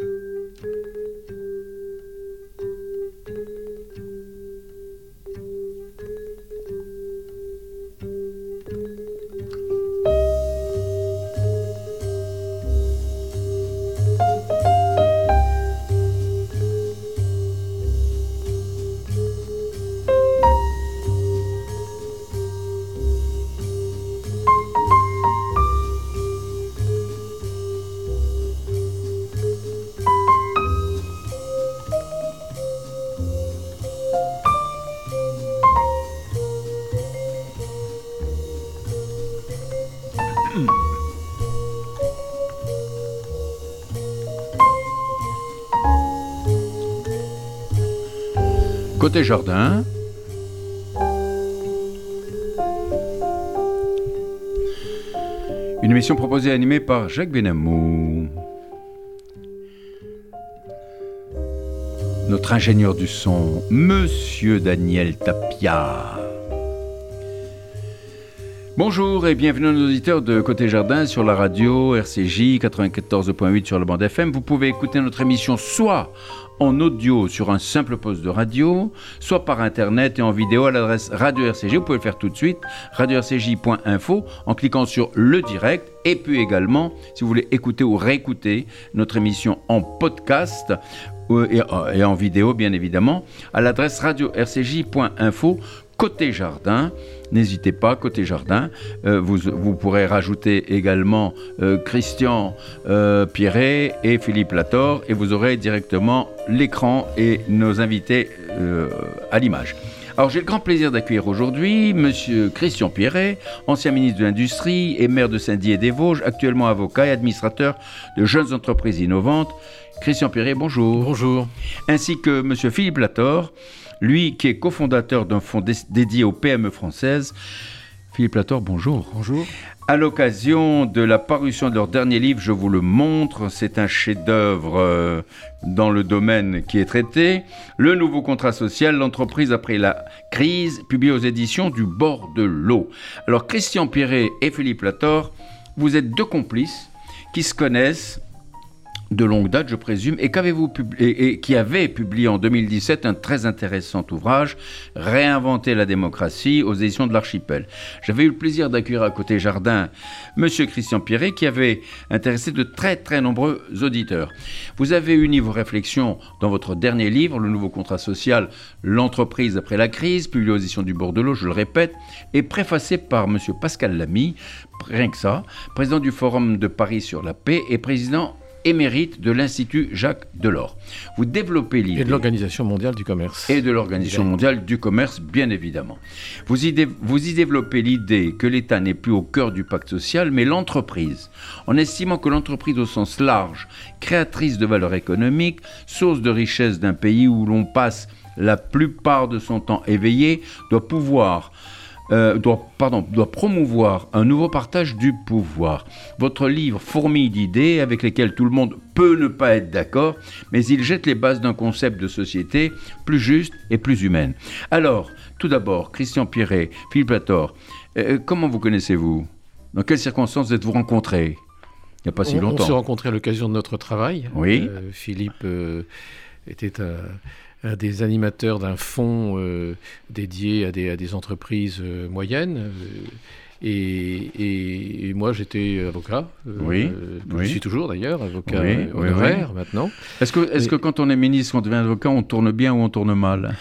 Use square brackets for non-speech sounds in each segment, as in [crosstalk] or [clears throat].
Côté jardin. Une émission proposée et animée par Jacques Benamou. Notre ingénieur du son, Monsieur Daniel Tapia. Bonjour et bienvenue à auditeurs de Côté Jardin sur la radio RCJ 94.8 sur la bande FM. Vous pouvez écouter notre émission soit en audio sur un simple poste de radio, soit par internet et en vidéo à l'adresse Radio RCJ. Vous pouvez le faire tout de suite, radio-rcj.info en cliquant sur le direct. Et puis également, si vous voulez écouter ou réécouter notre émission en podcast euh, et en vidéo, bien évidemment, à l'adresse radio-rcj.info côté jardin. N'hésitez pas, côté jardin. Euh, vous, vous, pourrez rajouter également euh, Christian euh, Pierret et Philippe Lator et vous aurez directement l'écran et nos invités à l'image. Alors j'ai le grand plaisir d'accueillir aujourd'hui Monsieur Christian Pierret, ancien ministre de l'Industrie et maire de Saint-Dié des Vosges, actuellement avocat et administrateur de jeunes entreprises innovantes. Christian Pierret, bonjour. Bonjour. Ainsi que Monsieur Philippe Lator, lui qui est cofondateur d'un fonds dédié aux PME françaises. Philippe Lator, bonjour. Bonjour. À l'occasion de la parution de leur dernier livre, je vous le montre, c'est un chef-d'œuvre euh, dans le domaine qui est traité. Le nouveau contrat social, l'entreprise après la crise, publié aux éditions du bord de l'eau. Alors Christian Pierret et Philippe Lator, vous êtes deux complices qui se connaissent de longue date, je présume, et, qu'avez-vous et, qui avait publié en 2017 un très intéressant ouvrage, Réinventer la démocratie, aux éditions de l'Archipel. J'avais eu le plaisir d'accueillir à côté Jardin Monsieur Christian Pierret, qui avait intéressé de très très nombreux auditeurs. Vous avez uni vos réflexions dans votre dernier livre, Le nouveau contrat social, l'entreprise après la crise, publié aux éditions du Bordelot, je le répète, et préfacé par Monsieur Pascal Lamy, rien que ça, président du Forum de Paris sur la paix et président émérite de l'Institut Jacques Delors. Vous développez l'idée. Et de l'Organisation mondiale du commerce. Et de l'Organisation mondiale du commerce, bien évidemment. Vous y, vous y développez l'idée que l'État n'est plus au cœur du pacte social, mais l'entreprise. En estimant que l'entreprise au sens large, créatrice de valeur économique, source de richesse d'un pays où l'on passe la plupart de son temps éveillé, doit pouvoir euh, doit, pardon, doit promouvoir un nouveau partage du pouvoir. Votre livre fourmille d'idées avec lesquelles tout le monde peut ne pas être d'accord, mais il jette les bases d'un concept de société plus juste et plus humaine. Alors, tout d'abord, Christian Pierret, Philippe Lator, euh, comment vous connaissez-vous? Dans quelles circonstances êtes-vous rencontrés? Il n'y a pas si longtemps. On s'est rencontrés à l'occasion de notre travail. Oui. Euh, Philippe était un des animateurs d'un fonds euh, dédié à des, à des entreprises euh, moyennes. Euh, et, et, moi, j'étais avocat. oui, Je suis toujours d'ailleurs, avocat honoraire maintenant. Est-ce que, est que quand on est ministre, on devient avocat, on tourne bien ou on tourne mal?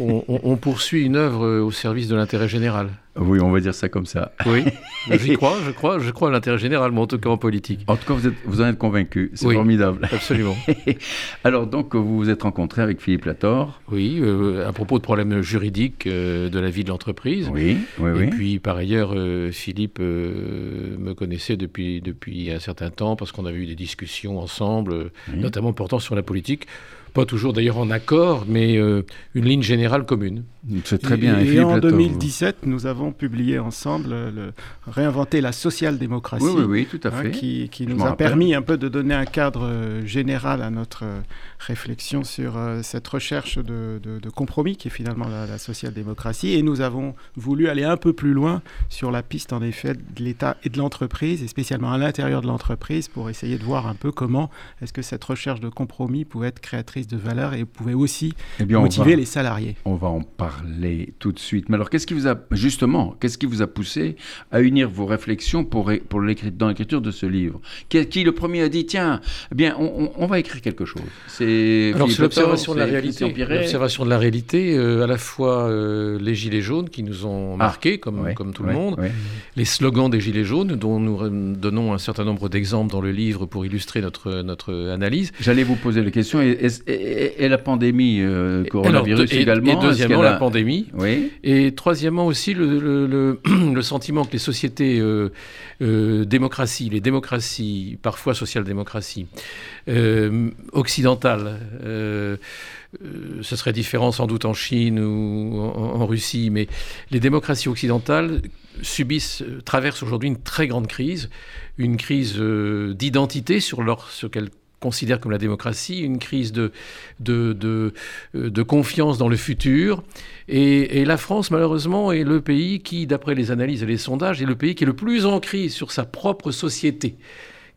On, poursuit une œuvre au service de l'intérêt général. Oui, on va dire ça comme ça. Oui, [laughs] j'y crois, je crois, je crois à l'intérêt général, mais en tout cas en politique. En tout cas, vous, êtes, vous en êtes convaincu, c'est formidable. Absolument. [laughs] Alors donc, vous vous êtes rencontré avec Philippe Lator. Oui, euh, à propos de problèmes juridiques euh, de la vie de l'entreprise. Oui, oui, oui. Et puis par ailleurs, euh, Philippe me connaissait depuis, depuis un certain temps parce qu'on avait eu des discussions ensemble, notamment portant sur la politique pas toujours d'ailleurs en accord, mais une ligne générale commune. C'est très bien. Et, en 2017, nous avons publié ensemble le Réinventer la social-démocratie. Oui, oui, tout à hein, fait. qui, qui nous a permis un peu de donner un cadre général à notre réflexion sur cette recherche de, de, compromis qui est finalement la, la social-démocratie. Et nous avons voulu aller un peu plus loin sur la piste, en effet, de l'État et de l'entreprise, et spécialement à l'intérieur de l'entreprise, pour essayer de voir un peu comment est-ce que cette recherche de compromis pouvait être créatrice de valeur et pouvait aussi eh motiver les salariés. On va en parler tout de suite. Mais alors, qu'est-ce qui vous a, justement, qu'est-ce qui vous a poussé à unir vos réflexions pour, pour dans l'écriture de ce livre? Qui, qui, le premier, a dit, tiens, eh bien, on, va écrire quelque chose C'est l'observation de la réalité. L'observation de la réalité, à la fois euh, les Gilets jaunes qui nous ont ah, marqués, comme, comme tout le monde, les slogans des Gilets jaunes, dont nous donnons un certain nombre d'exemples dans le livre pour illustrer notre, notre analyse. J'allais vous poser la question, et, et, la pandémie euh, coronavirus également Et deuxièmement, la pandémie. Oui. Et troisièmement aussi, le, [clears throat] le, sentiment que les sociétés euh, euh, démocraties, les démocraties, parfois social-démocraties, euh, occidentales, euh, ce serait différent sans doute en Chine ou en, Russie, mais les démocraties occidentales subissent, euh, traversent aujourd'hui une très grande crise, une crise euh, d'identité sur leur, ce qu'elles considèrent comme la démocratie, une crise de, de, de, confiance dans le futur. Et, et, la France, malheureusement, est le pays qui, d'après les analyses et les sondages, est le pays qui est le plus en crise sur sa propre société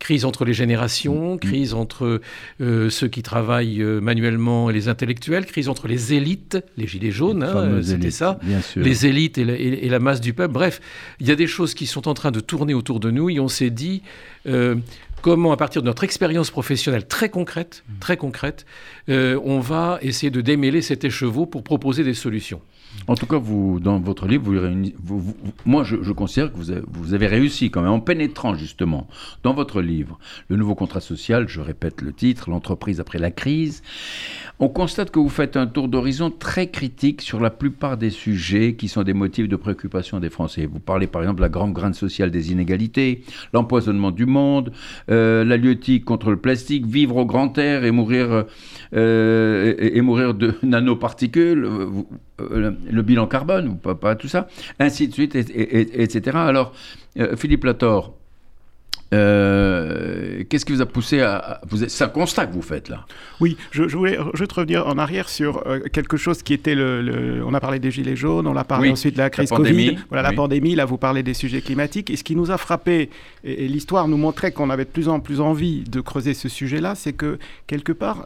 crise entre les générations, mm. crise entre euh, ceux qui travaillent euh, manuellement et les intellectuels, crise entre les élites, les gilets jaunes, hein, c'était ça, les élites et la, masse du peuple. Bref, il y a des choses qui sont en train de tourner autour de nous et on s'est dit euh, comment, à partir de notre expérience professionnelle très concrète, mm. très concrète, on va essayer de démêler cet écheveau pour proposer des solutions. En tout cas, vous, dans votre livre, vous, moi, je, considère que vous avez, réussi quand même, en pénétrant justement dans votre livre, le nouveau contrat social, je répète le titre, l'entreprise après la crise. On constate que vous faites un tour d'horizon très critique sur la plupart des sujets qui sont des motifs de préoccupation des Français. Vous parlez par exemple de la grande graine sociale des inégalités, l'empoisonnement du monde, euh, la liotique contre le plastique, vivre au grand air et mourir, euh, et, mourir de [laughs] nanoparticules. Le bilan carbone, ou pas, pas, tout ça, ainsi de suite, etc. Alors, euh, Philippe Lator, euh, qu'est-ce qui vous a poussé à... vous C'est un constat que vous faites là. Oui, je, voulais juste revenir en arrière sur quelque chose qui était le, On a parlé des gilets jaunes, on a parlé ensuite de la crise Covid. Voilà, la pandémie, là vous parlez des sujets climatiques. Et ce qui nous a frappé, et l'histoire nous montrait qu'on avait de plus en plus envie de creuser ce sujet-là, c'est que quelque part,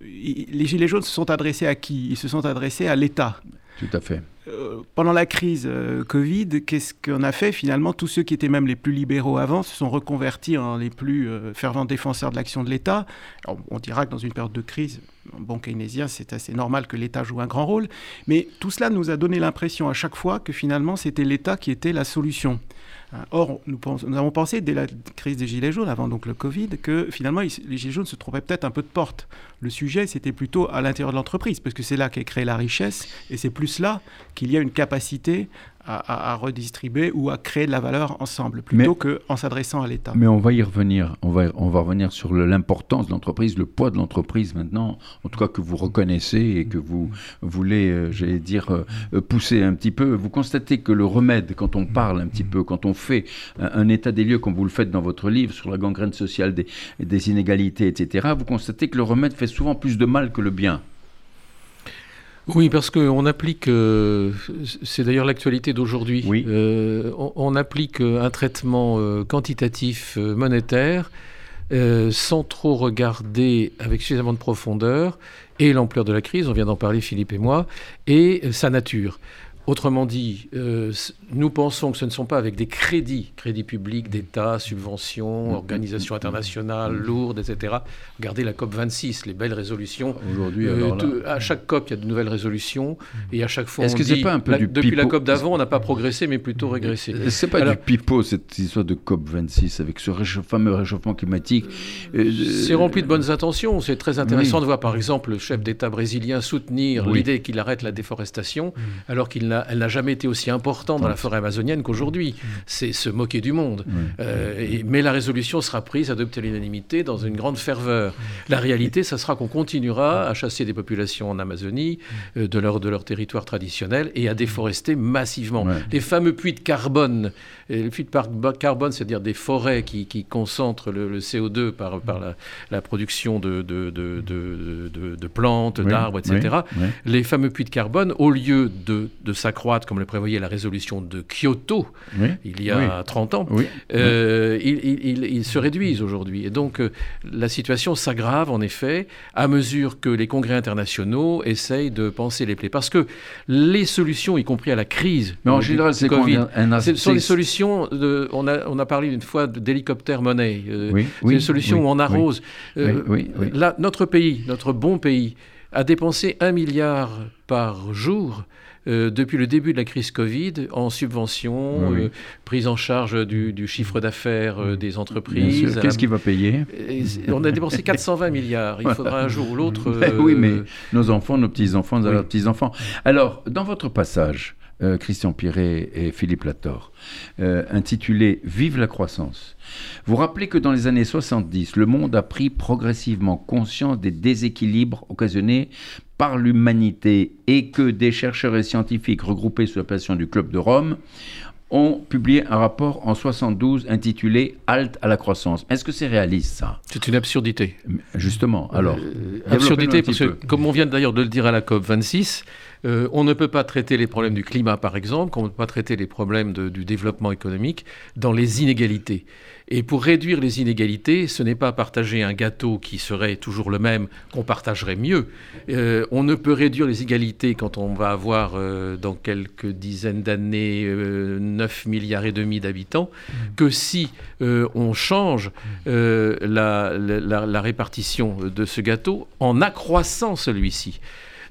les Gilets jaunes se sont adressés à qui? Ils se sont adressés à l'État. Tout à fait. Euh, pendant la crise euh, Covid, qu'est-ce qu'on a fait finalement? Tous ceux qui étaient même les plus libéraux avant se sont reconvertis en les plus euh, fervents défenseurs de l'action de l'État. On dira que dans une période de crise, bon keynésien, c'est assez normal que l'État joue un grand rôle. Mais tout cela nous a donné l'impression à chaque fois que finalement c'était l'État qui était la solution. Or, nous, nous, avons pensé dès la crise des Gilets jaunes, avant donc le Covid, que finalement les Gilets jaunes se trouvaient peut-être un peu de porte. Le sujet, c'était plutôt à l'intérieur de l'entreprise, parce que c'est là qu'est créée la richesse, et c'est plus là qu'il y a une capacité à, redistribuer ou à créer de la valeur ensemble, plutôt qu'en s'adressant à l'État. Mais on va y revenir, on va, on va revenir sur l'importance de l'entreprise, le poids de l'entreprise maintenant, en tout cas que vous reconnaissez et que vous voulez, euh, j'allais dire, euh, pousser un petit peu. Vous constatez que le remède, quand on parle un petit peu, quand on fait un, état des lieux, comme vous le faites dans votre livre, sur la gangrène sociale des, des inégalités, etc., vous constatez que le remède fait souvent plus de mal que le bien. Oui, parce qu'on applique, euh, c'est d'ailleurs l'actualité d'aujourd'hui, oui. Euh, on, applique un traitement euh, quantitatif monétaire sans trop regarder avec suffisamment de profondeur et l'ampleur de la crise, on vient d'en parler Philippe et moi, et sa nature. Autrement dit, euh, nous pensons que ce ne sont pas avec des crédits, crédits publics d'État, subventions, mm-hmm. organisations internationales mm-hmm. lourdes, etc. Regardez la COP 26, les belles résolutions. Aujourd'hui, euh, à chaque COP, il y a de nouvelles résolutions, et à chaque fois, on que dit, pas un peu depuis la COP d'avant, on n'a pas progressé, mais plutôt régressé. C'est pas du pipeau cette histoire de COP 26 avec ce fameux réchauffement climatique. Euh, c'est rempli de bonnes intentions. C'est très intéressant de voir, par exemple, le chef d'État brésilien soutenir l'idée qu'il arrête la déforestation, alors qu'il n'a jamais été aussi importante dans la forêt amazonienne qu'aujourd'hui. C'est se moquer du monde. mais la résolution sera prise, adoptée à l'unanimité, dans une grande ferveur. La réalité, ça sera qu'on continuera à chasser des populations en Amazonie, de, leur, de leur territoire traditionnel, et à déforester massivement. Les fameux puits de carbone, et le puits de carbone, c'est-à-dire des forêts qui, concentrent le, CO2 par, par la, production de, de, de plantes, d'arbres, etc. Les fameux puits de carbone, au lieu de, s'accroître, comme le prévoyait la résolution de Kyoto, il y a 30 ans, euh, ils, se réduisent aujourd'hui. Et donc, euh, la situation s'aggrave, en effet, à mesure que les congrès internationaux essayent de penser les plaies. Parce que les solutions, y compris à la crise, mais en général, c'est Covid, ce sont des solutions, de, on, a, on a parlé une fois d'hélicoptère monnaie, euh, c'est des solutions où on arrose. là, notre pays, notre bon pays, a dépensé un milliard par jour euh, depuis le début de la crise Covid en subventions, euh, prise en charge du, chiffre d'affaires euh, des entreprises. Qu'est-ce qui va payer? On a dépensé 420 milliards. Il faudra un jour ou l'autre. [laughs] oui, mais nos enfants, nos petits-enfants, nos petits-enfants. Alors, dans votre passage, Christian Piret et Philippe Lator, intitulé Vive la croissance. Vous rappelez que dans les années 70, le monde a pris progressivement conscience des déséquilibres occasionnés par l'humanité et que des chercheurs et scientifiques regroupés sous l'appellation du Club de Rome ont publié un rapport en 72 intitulé Halte à la croissance. Est-ce que c'est réaliste ça? C'est une absurdité. Justement, alors. Euh, absurdité parce que, comme on vient d'ailleurs de le dire à la COP 26, euh, on ne peut pas traiter les problèmes du climat, par exemple, on ne peut pas traiter les problèmes du développement économique dans les inégalités. Et pour réduire les inégalités, ce n'est pas partager un gâteau qui serait toujours le même qu'on partagerait mieux. Euh, on ne peut réduire les inégalités quand on va avoir euh, dans quelques dizaines d'années 9 milliards et demi d'habitants que si on change la, la répartition de ce gâteau en accroissant celui-ci.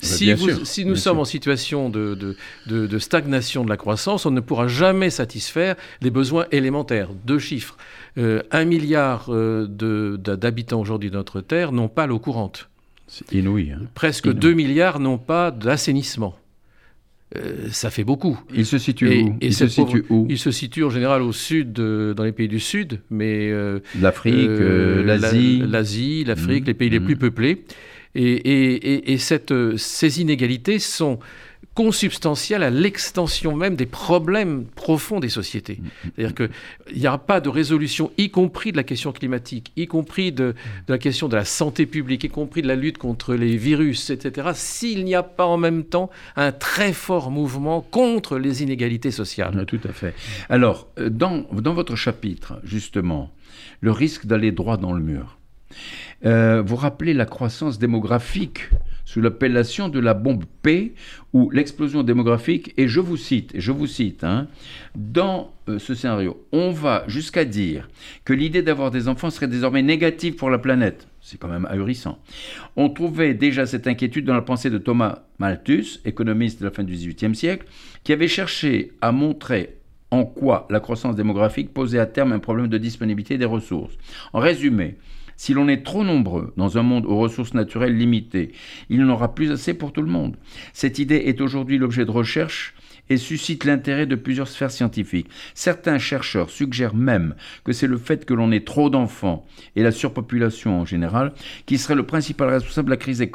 Si, nous sommes en situation de, stagnation de la croissance, on ne pourra jamais satisfaire les besoins élémentaires. Deux chiffres. Euh, un milliard euh, d'habitants aujourd'hui de notre Terre n'ont pas l'eau courante. C'est inouï. Hein. Presque 2 milliards n'ont pas d'assainissement. Euh, ça fait beaucoup. Il se situe où? Il se situe où? Il se situe en général au sud, dans les pays du sud, mais l'Afrique, l'Asie, l'Asie, l'Afrique, mmh. les pays les mmh. plus peuplés. Et, ces inégalités sont consubstantielles à l'extension même des problèmes profonds des sociétés. C'est-à-dire qu'il n'y aura pas de résolution, y compris de la question climatique, y compris de, la question de la santé publique, y compris de la lutte contre les virus, etc., s'il n'y a pas en même temps un très fort mouvement contre les inégalités sociales. Tout à fait. Alors, euh, dans, dans votre chapitre, justement, le risque d'aller droit dans le mur. Euh, vous rappelez la croissance démographique sous l'appellation de la bombe P ou l'explosion démographique, et je vous cite, je vous cite, hein, dans euh, ce scénario, on va jusqu'à dire que l'idée d'avoir des enfants serait désormais négative pour la planète. C'est quand même ahurissant. On trouvait déjà cette inquiétude dans la pensée de Thomas Malthus, économiste de la fin du XVIIIe siècle, qui avait cherché à montrer en quoi la croissance démographique posait à terme un problème de disponibilité des ressources. En résumé, si l'on est trop nombreux dans un monde aux ressources naturelles limitées, il n'y aura plus assez pour tout le monde. Cette idée est aujourd'hui l'objet de recherche et suscite l'intérêt de plusieurs sphères scientifiques. Certains chercheurs suggèrent même que c'est le fait que l'on ait trop d'enfants et la surpopulation en général qui serait le principal responsable de la crise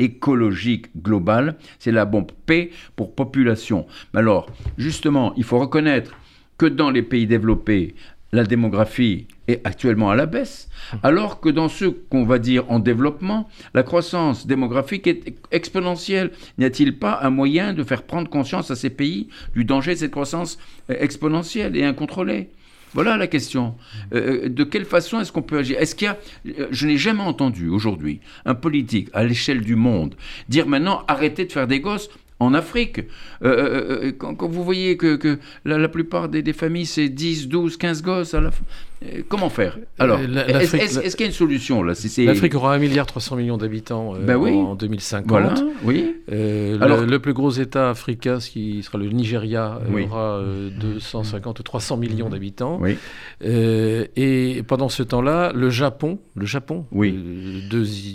écologique globale. C'est la bombe P pour population. Mais alors, justement, il faut reconnaître que dans les pays développés, la démographie est actuellement à la baisse, alors que dans ceux qu'on va dire en développement, la croissance démographique est exponentielle. N'y a-t-il pas un moyen de faire prendre conscience à ces pays du danger de cette croissance exponentielle et incontrôlée? Voilà la question. Euh, de quelle façon est-ce qu'on peut agir? Est-ce qu'il y a, euh, je n'ai jamais entendu aujourd'hui un politique à l'échelle du monde dire maintenant arrêtez de faire des gosses en Afrique. Euh, euh, euh, quand, vous voyez que, la, plupart des, familles, c'est 10, 12, 15 gosses, à la Euh, comment faire? Alors, est-ce qu'il y a une solution là L'Afrique aura 1,3 milliard millions d'habitants euh, ben en 2050. oui. Euh, Alors, le, plus gros État africain, ce qui sera le Nigeria, aura 250 ou 300 millions d'habitants. Oui. et pendant ce temps-là, le Japon, le Japon, oui.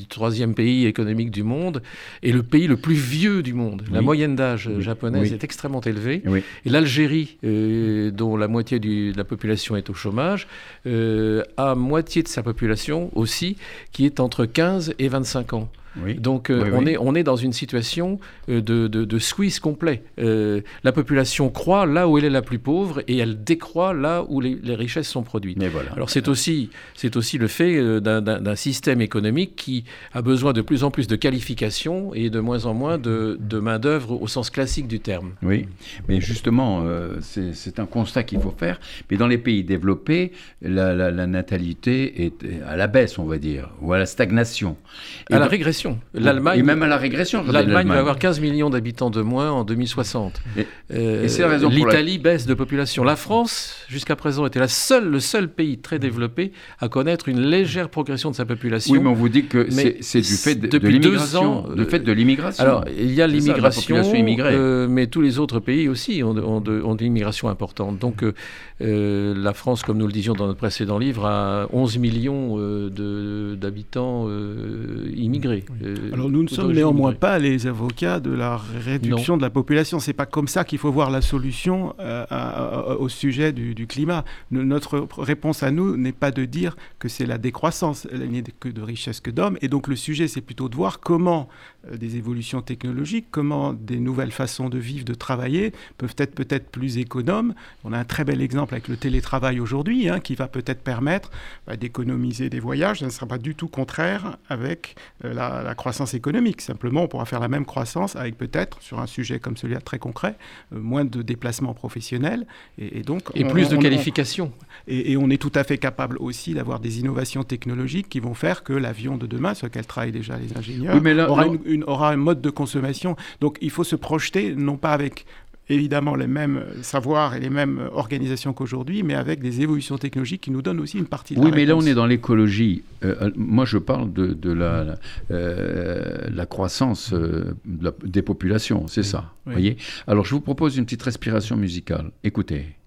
troisième pays économique du monde, est le pays le plus vieux du monde. La moyenne d'âge japonaise est extrêmement élevée. Et l'Algérie, dont la moitié de la population est au chômage, euh, à moitié de sa population aussi, qui est entre 15 et 25 ans. Donc euh, on, Est, on est dans une situation euh, de, de, squeeze complet. Euh, la population croît là où elle est la plus pauvre et elle décroît là où les, richesses sont produites. voilà. Alors c'est aussi, c'est aussi le fait d'un système économique qui a besoin de plus en plus de qualifications et de moins en moins de, de main-d'œuvre au sens classique du terme. Oui, mais justement, c'est un constat qu'il faut faire. Mais dans les pays développés, la, la, natalité est à la baisse, on va dire, ou à la stagnation. à la régression. L'Allemagne. Et même à la régression. L'Allemagne va avoir 15 millions d'habitants de moins en 2060. Et, euh, c'est la raison L'Italie baisse de population. La France, jusqu'à présent, était la seule, le seul pays très développé à connaître une légère progression de sa population. Oui, mais on vous dit que c'est du fait de, depuis deux ans. Du fait de l'immigration. Alors, il y a l'immigration, euh, mais tous les autres pays aussi ont, ont, ont de l'immigration importante. Donc, euh, la France, comme nous le disions dans notre précédent livre, a 11 millions d'habitants immigrés. Euh, Alors nous ne sommes néanmoins pas les avocats de la réduction de la population. C'est pas comme ça qu'il faut voir la solution euh, au sujet du, climat. notre réponse à nous n'est pas de dire que c'est la décroissance, il n'y a que de richesse que d'hommes. Et donc le sujet, c'est plutôt de voir comment euh, des évolutions technologiques, comment des nouvelles façons de vivre, de travailler peuvent être peut-être plus économes. On a un très bel exemple avec le télétravail aujourd'hui, hein, qui va peut-être permettre bah, d'économiser des voyages. Ça ne sera pas du tout contraire avec la la, croissance économique. Simplement, on pourra faire la même croissance avec peut-être, sur un sujet comme celui-là très concret, euh, moins de déplacements professionnels. Et, donc, et plus de qualifications. Et, on est tout à fait capable aussi d'avoir des innovations technologiques qui vont faire que l'avion de demain, sur lequel travaillent déjà les ingénieurs, aura, une, aura un mode de consommation. Donc il faut se projeter, non pas avec évidemment les mêmes savoirs et les mêmes organisations qu'aujourd'hui, mais avec des évolutions technologiques qui nous donnent aussi une partie de oui, la mais là, on est dans l'écologie. Euh, euh, moi, je parle de, la, euh, la croissance des populations, c'est ça. Voyez? Alors, je vous propose une petite respiration musicale. Écoutez.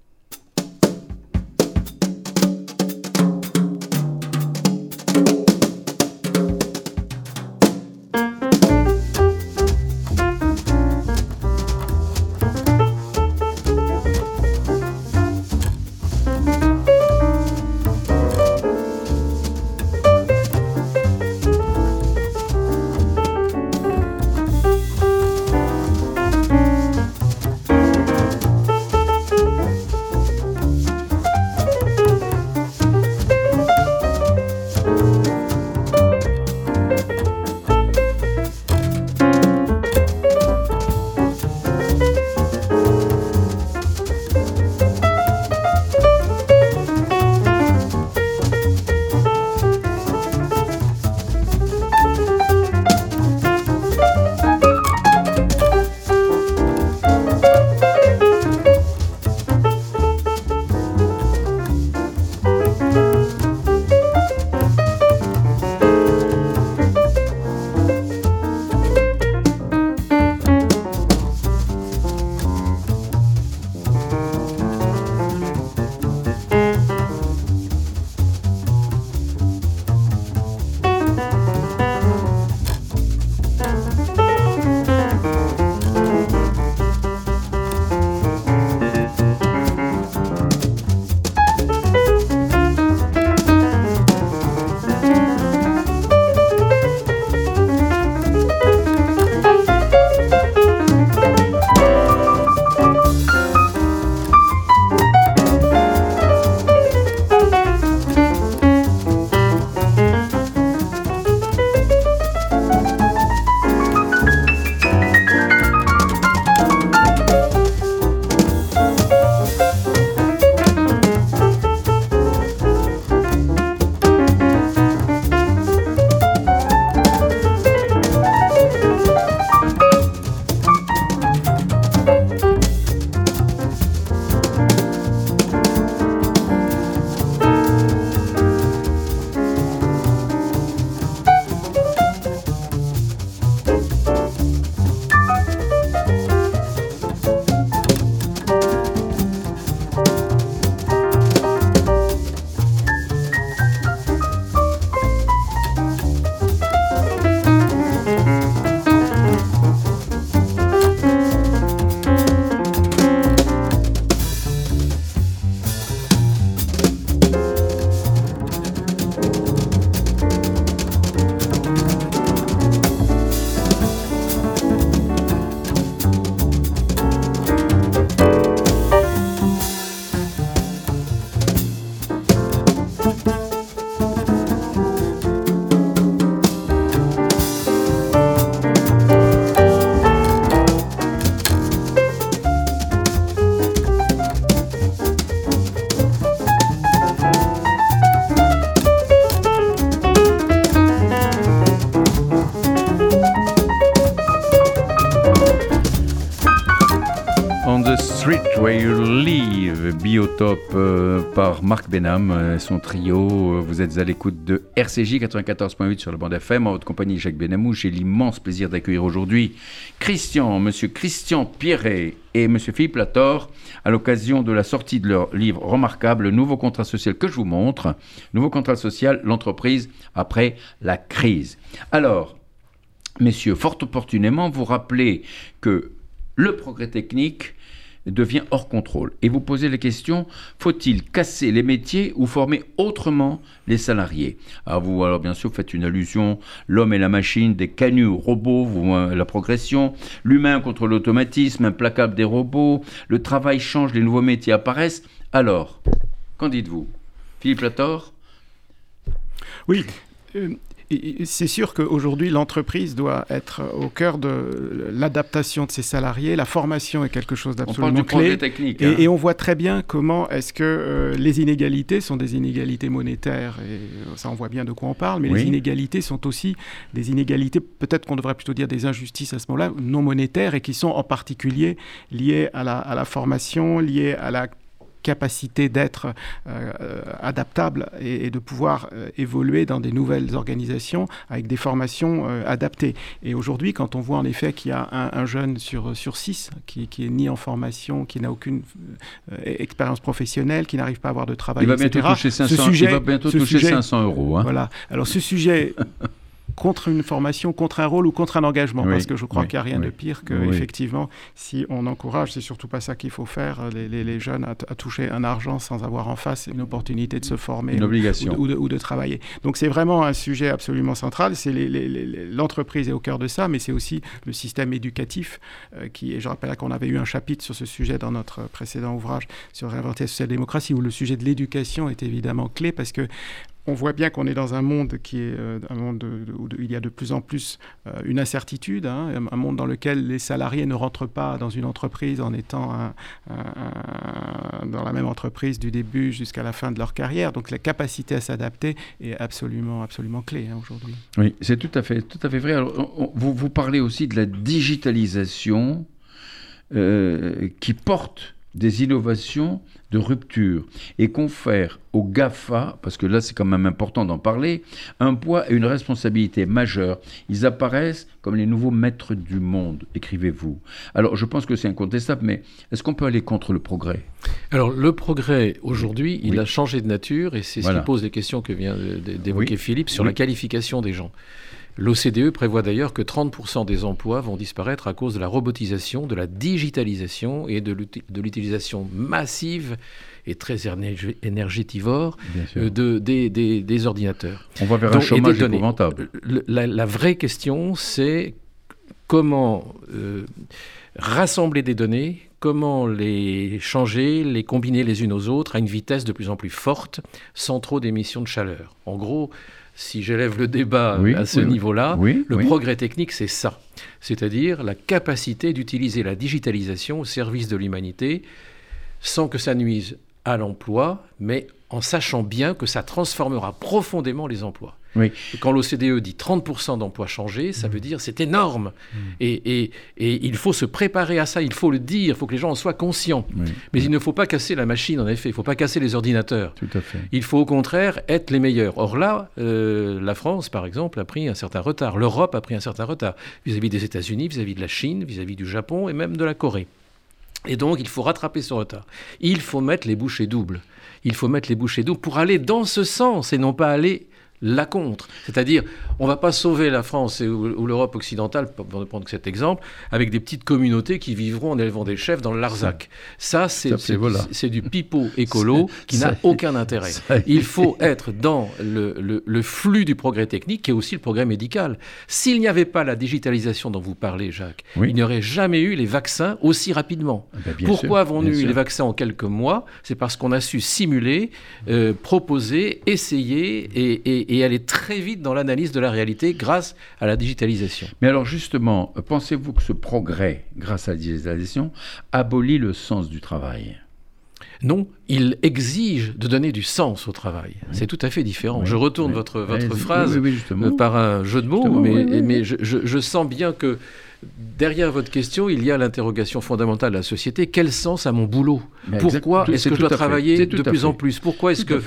Live, Biotop euh, par Marc Benham et son trio. Vous êtes à l'écoute de RCJ 94.8 sur le bande FM en votre compagnie Jacques Benamou. J'ai l'immense plaisir d'accueillir aujourd'hui Christian, monsieur Christian Pierret et monsieur Philippe Lator à l'occasion de la sortie de leur livre remarquable Nouveau contrat social que je vous montre. Nouveau contrat social, l'entreprise après la crise. Alors, messieurs, fort opportunément, vous rappelez que le progrès technique devient hors contrôle. Et vous posez la question, faut-il casser les métiers ou former autrement les salariés? Alors ah, vous, alors bien sûr, vous faites une allusion, l'homme et la machine, des canuts robots, vous, la progression, l'humain contre l'automatisme, implacable des robots, le travail change, les nouveaux métiers apparaissent. Alors, qu'en dites-vous? Philippe Lator Oui, euh, c'est sûr qu'aujourd'hui, l'entreprise doit être au cœur de l'adaptation de ses salariés. La formation est quelque chose d'absolument clé. Technique, hein. et, on voit très bien comment est-ce que euh, les inégalités sont des inégalités monétaires, et euh, ça on voit bien de quoi on parle, mais les inégalités sont aussi des inégalités, peut-être qu'on devrait plutôt dire des injustices à ce moment-là, non monétaires, et qui sont en particulier liées à la, à la formation, liées à la capacité d'être euh, adaptable et, de pouvoir euh, évoluer dans des nouvelles organisations avec des formations euh, adaptées. Et aujourd'hui, quand on voit en effet qu'il y a un, jeune sur, sur six qui, qui est ni en formation, qui n'a aucune expérience professionnelle, qui n'arrive pas à avoir de travail, il va bientôt toucher 500, il va bientôt toucher 500 euros. Hein. Voilà. Alors ce sujet [laughs] contre une formation, contre un rôle ou contre un engagement, parce que je crois qu'il n'y a rien de pire que, effectivement, si on encourage, c'est surtout pas ça qu'il faut faire, euh, les, jeunes à, toucher un argent sans avoir en face une opportunité de se former une obligation. Ou, de, travailler. Donc c'est vraiment un sujet absolument central. C'est l'entreprise est au cœur de ça, mais c'est aussi le système éducatif euh, qui. Et je rappelle qu'on avait eu un chapitre sur ce sujet dans notre précédent ouvrage sur réinventer la social-démocratie, où le sujet de l'éducation est évidemment clé parce que on voit bien qu'on est dans un monde qui est euh, un monde où il y a de plus en plus euh, une incertitude, hein, un monde dans lequel les salariés ne rentrent pas dans une entreprise en étant dans la même entreprise du début jusqu'à la fin de leur carrière. Donc la capacité à s'adapter est absolument, absolument clé hein, aujourd'hui. Oui, c'est tout à fait, tout à fait vrai. vous, vous parlez aussi de la digitalisation euh, qui porte des innovations de rupture et confère aux GAFA, parce que là c'est quand même important d'en parler, un poids et une responsabilité majeure. Ils apparaissent comme les nouveaux maîtres du monde, écrivez-vous. Alors je pense que c'est incontestable, mais est-ce qu'on peut aller contre le progrès? Alors le progrès, aujourd'hui, il a changé de nature et c'est ce qui pose les questions que vient d'évoquer Philippe sur la qualification des gens. L'OCDE prévoit d'ailleurs que 30% des emplois vont disparaître à cause de la robotisation, de la digitalisation et de l'utilisation massive et très énergétivore euh, de, des, ordinateurs. On va vers un chômage épouvantable. La, vraie question, c'est comment euh, rassembler des données, comment les changer, les combiner les unes aux autres à une vitesse de plus en plus forte, sans trop d'émissions de chaleur. En gros, si j'élève le débat à ce niveau-là, le progrès technique, c'est ça. C'est-à-dire la capacité d'utiliser la digitalisation au service de l'humanité sans que ça nuise à l'emploi, mais en sachant bien que ça transformera profondément les emplois. Quand l'OCDE dit 30% d'emplois changés, ça mm. veut dire c'est énorme. Mm. Et, il faut se préparer à ça, il faut le dire, il faut que les gens en soient conscients. Mais il ne faut pas casser la machine, en effet, il ne faut pas casser les ordinateurs. Tout à fait. Il faut au contraire être les meilleurs. Or là, euh, la France, par exemple, a pris un certain retard. L'Europe a pris un certain retard vis-à-vis des États-Unis, vis-à-vis de la Chine, vis à -vis du Japon et même de la Corée. Et donc, il faut rattraper ce retard. Il faut mettre les bouchées doubles. Il faut mettre les bouchées doubles pour aller dans ce sens et non pas aller la contre. C'est-à-dire, on ne va pas sauver la France ou, l'Europe occidentale, pour ne prendre que cet exemple, avec des petites communautés qui vivront en élevant des chefs dans le Larzac. Ça, c'est du pipeau écolo [laughs] qui n'a aucun intérêt. Il faut être dans le, flux du progrès technique et aussi le progrès médical. S'il n'y avait pas la digitalisation dont vous parlez, Jacques, il n'y aurait jamais eu les vaccins aussi rapidement. Ah ben, Pourquoi avons-nous eu les vaccins en quelques mois? C'est parce qu'on a su simuler, euh, proposer, essayer et et aller très vite dans l'analyse de la réalité grâce à la digitalisation. Mais alors justement, pensez-vous que ce progrès, grâce à la digitalisation, abolit le sens du travail? Non, il exige de donner du sens au travail. C'est tout à fait différent. je retourne votre, votre phrase par un jeu de mots, mais, mais je, je, sens bien que derrière votre question, il y a l'interrogation fondamentale de la société. Quel sens a mon boulot Pourquoi est-ce que je dois travailler de plus en plus Pourquoi est-ce que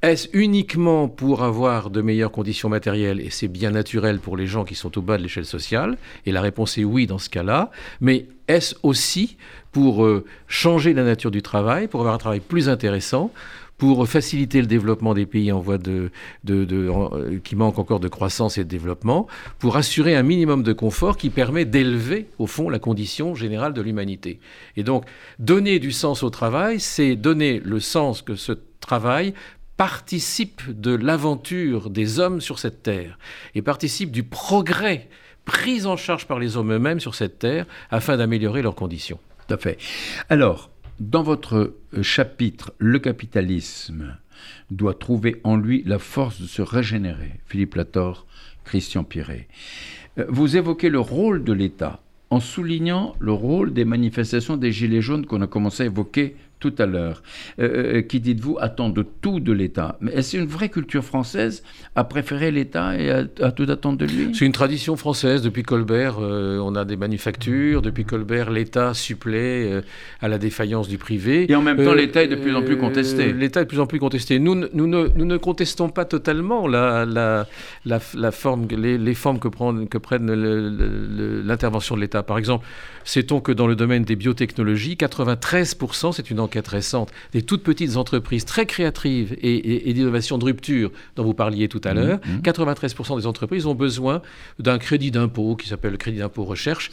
est-ce uniquement pour avoir de meilleures conditions matérielles et c'est bien naturel pour les gens qui sont au bas de l'échelle sociale Et la réponse est oui dans ce cas-là. Mais est-ce aussi pour euh, changer la nature du travail, pour avoir un travail plus intéressant pour faciliter le développement des pays en voie de, euh, qui manquent encore de croissance et de développement, pour assurer un minimum de confort qui permet d'élever, au fond, la condition générale de l'humanité. Et donc, donner du sens au travail, c'est donner le sens que ce travail participe de l'aventure des hommes sur cette terre et participe du progrès pris en charge par les hommes eux-mêmes sur cette terre afin d'améliorer leurs conditions. Tout à fait. Alors, dans votre euh, chapitre, le capitalisme doit trouver en lui la force de se régénérer. Philippe Lator, Christian Piret. Euh, vous évoquez le rôle de l'État en soulignant le rôle des manifestations des Gilets jaunes qu'on a commencé à évoquer tout à l'heure. Euh, euh, qui dites-vous attend de tout de l'État? Mais est-ce une vraie culture française à préférer l'État et à, tout attendre de lui? C'est une tradition française. Depuis Colbert, euh, on a des manufactures. Depuis Colbert, l'État supplée à la défaillance du privé. Et en même temps, l'État est de plus en plus contesté. L'État est de plus en plus contesté. Nous, nous, ne, nous ne contestons pas totalement la, la, la, forme, les, les, formes que, prend, que prennent l'intervention de l'État. Par exemple, sait-on que dans le domaine des biotechnologies, 93%, c'est une enquête récente, des toutes petites entreprises très créatives et, d'innovation de rupture dont vous parliez tout à mmh, l'heure, 93% mmh. des entreprises ont besoin d'un crédit d'impôt qui s'appelle le crédit d'impôt recherche,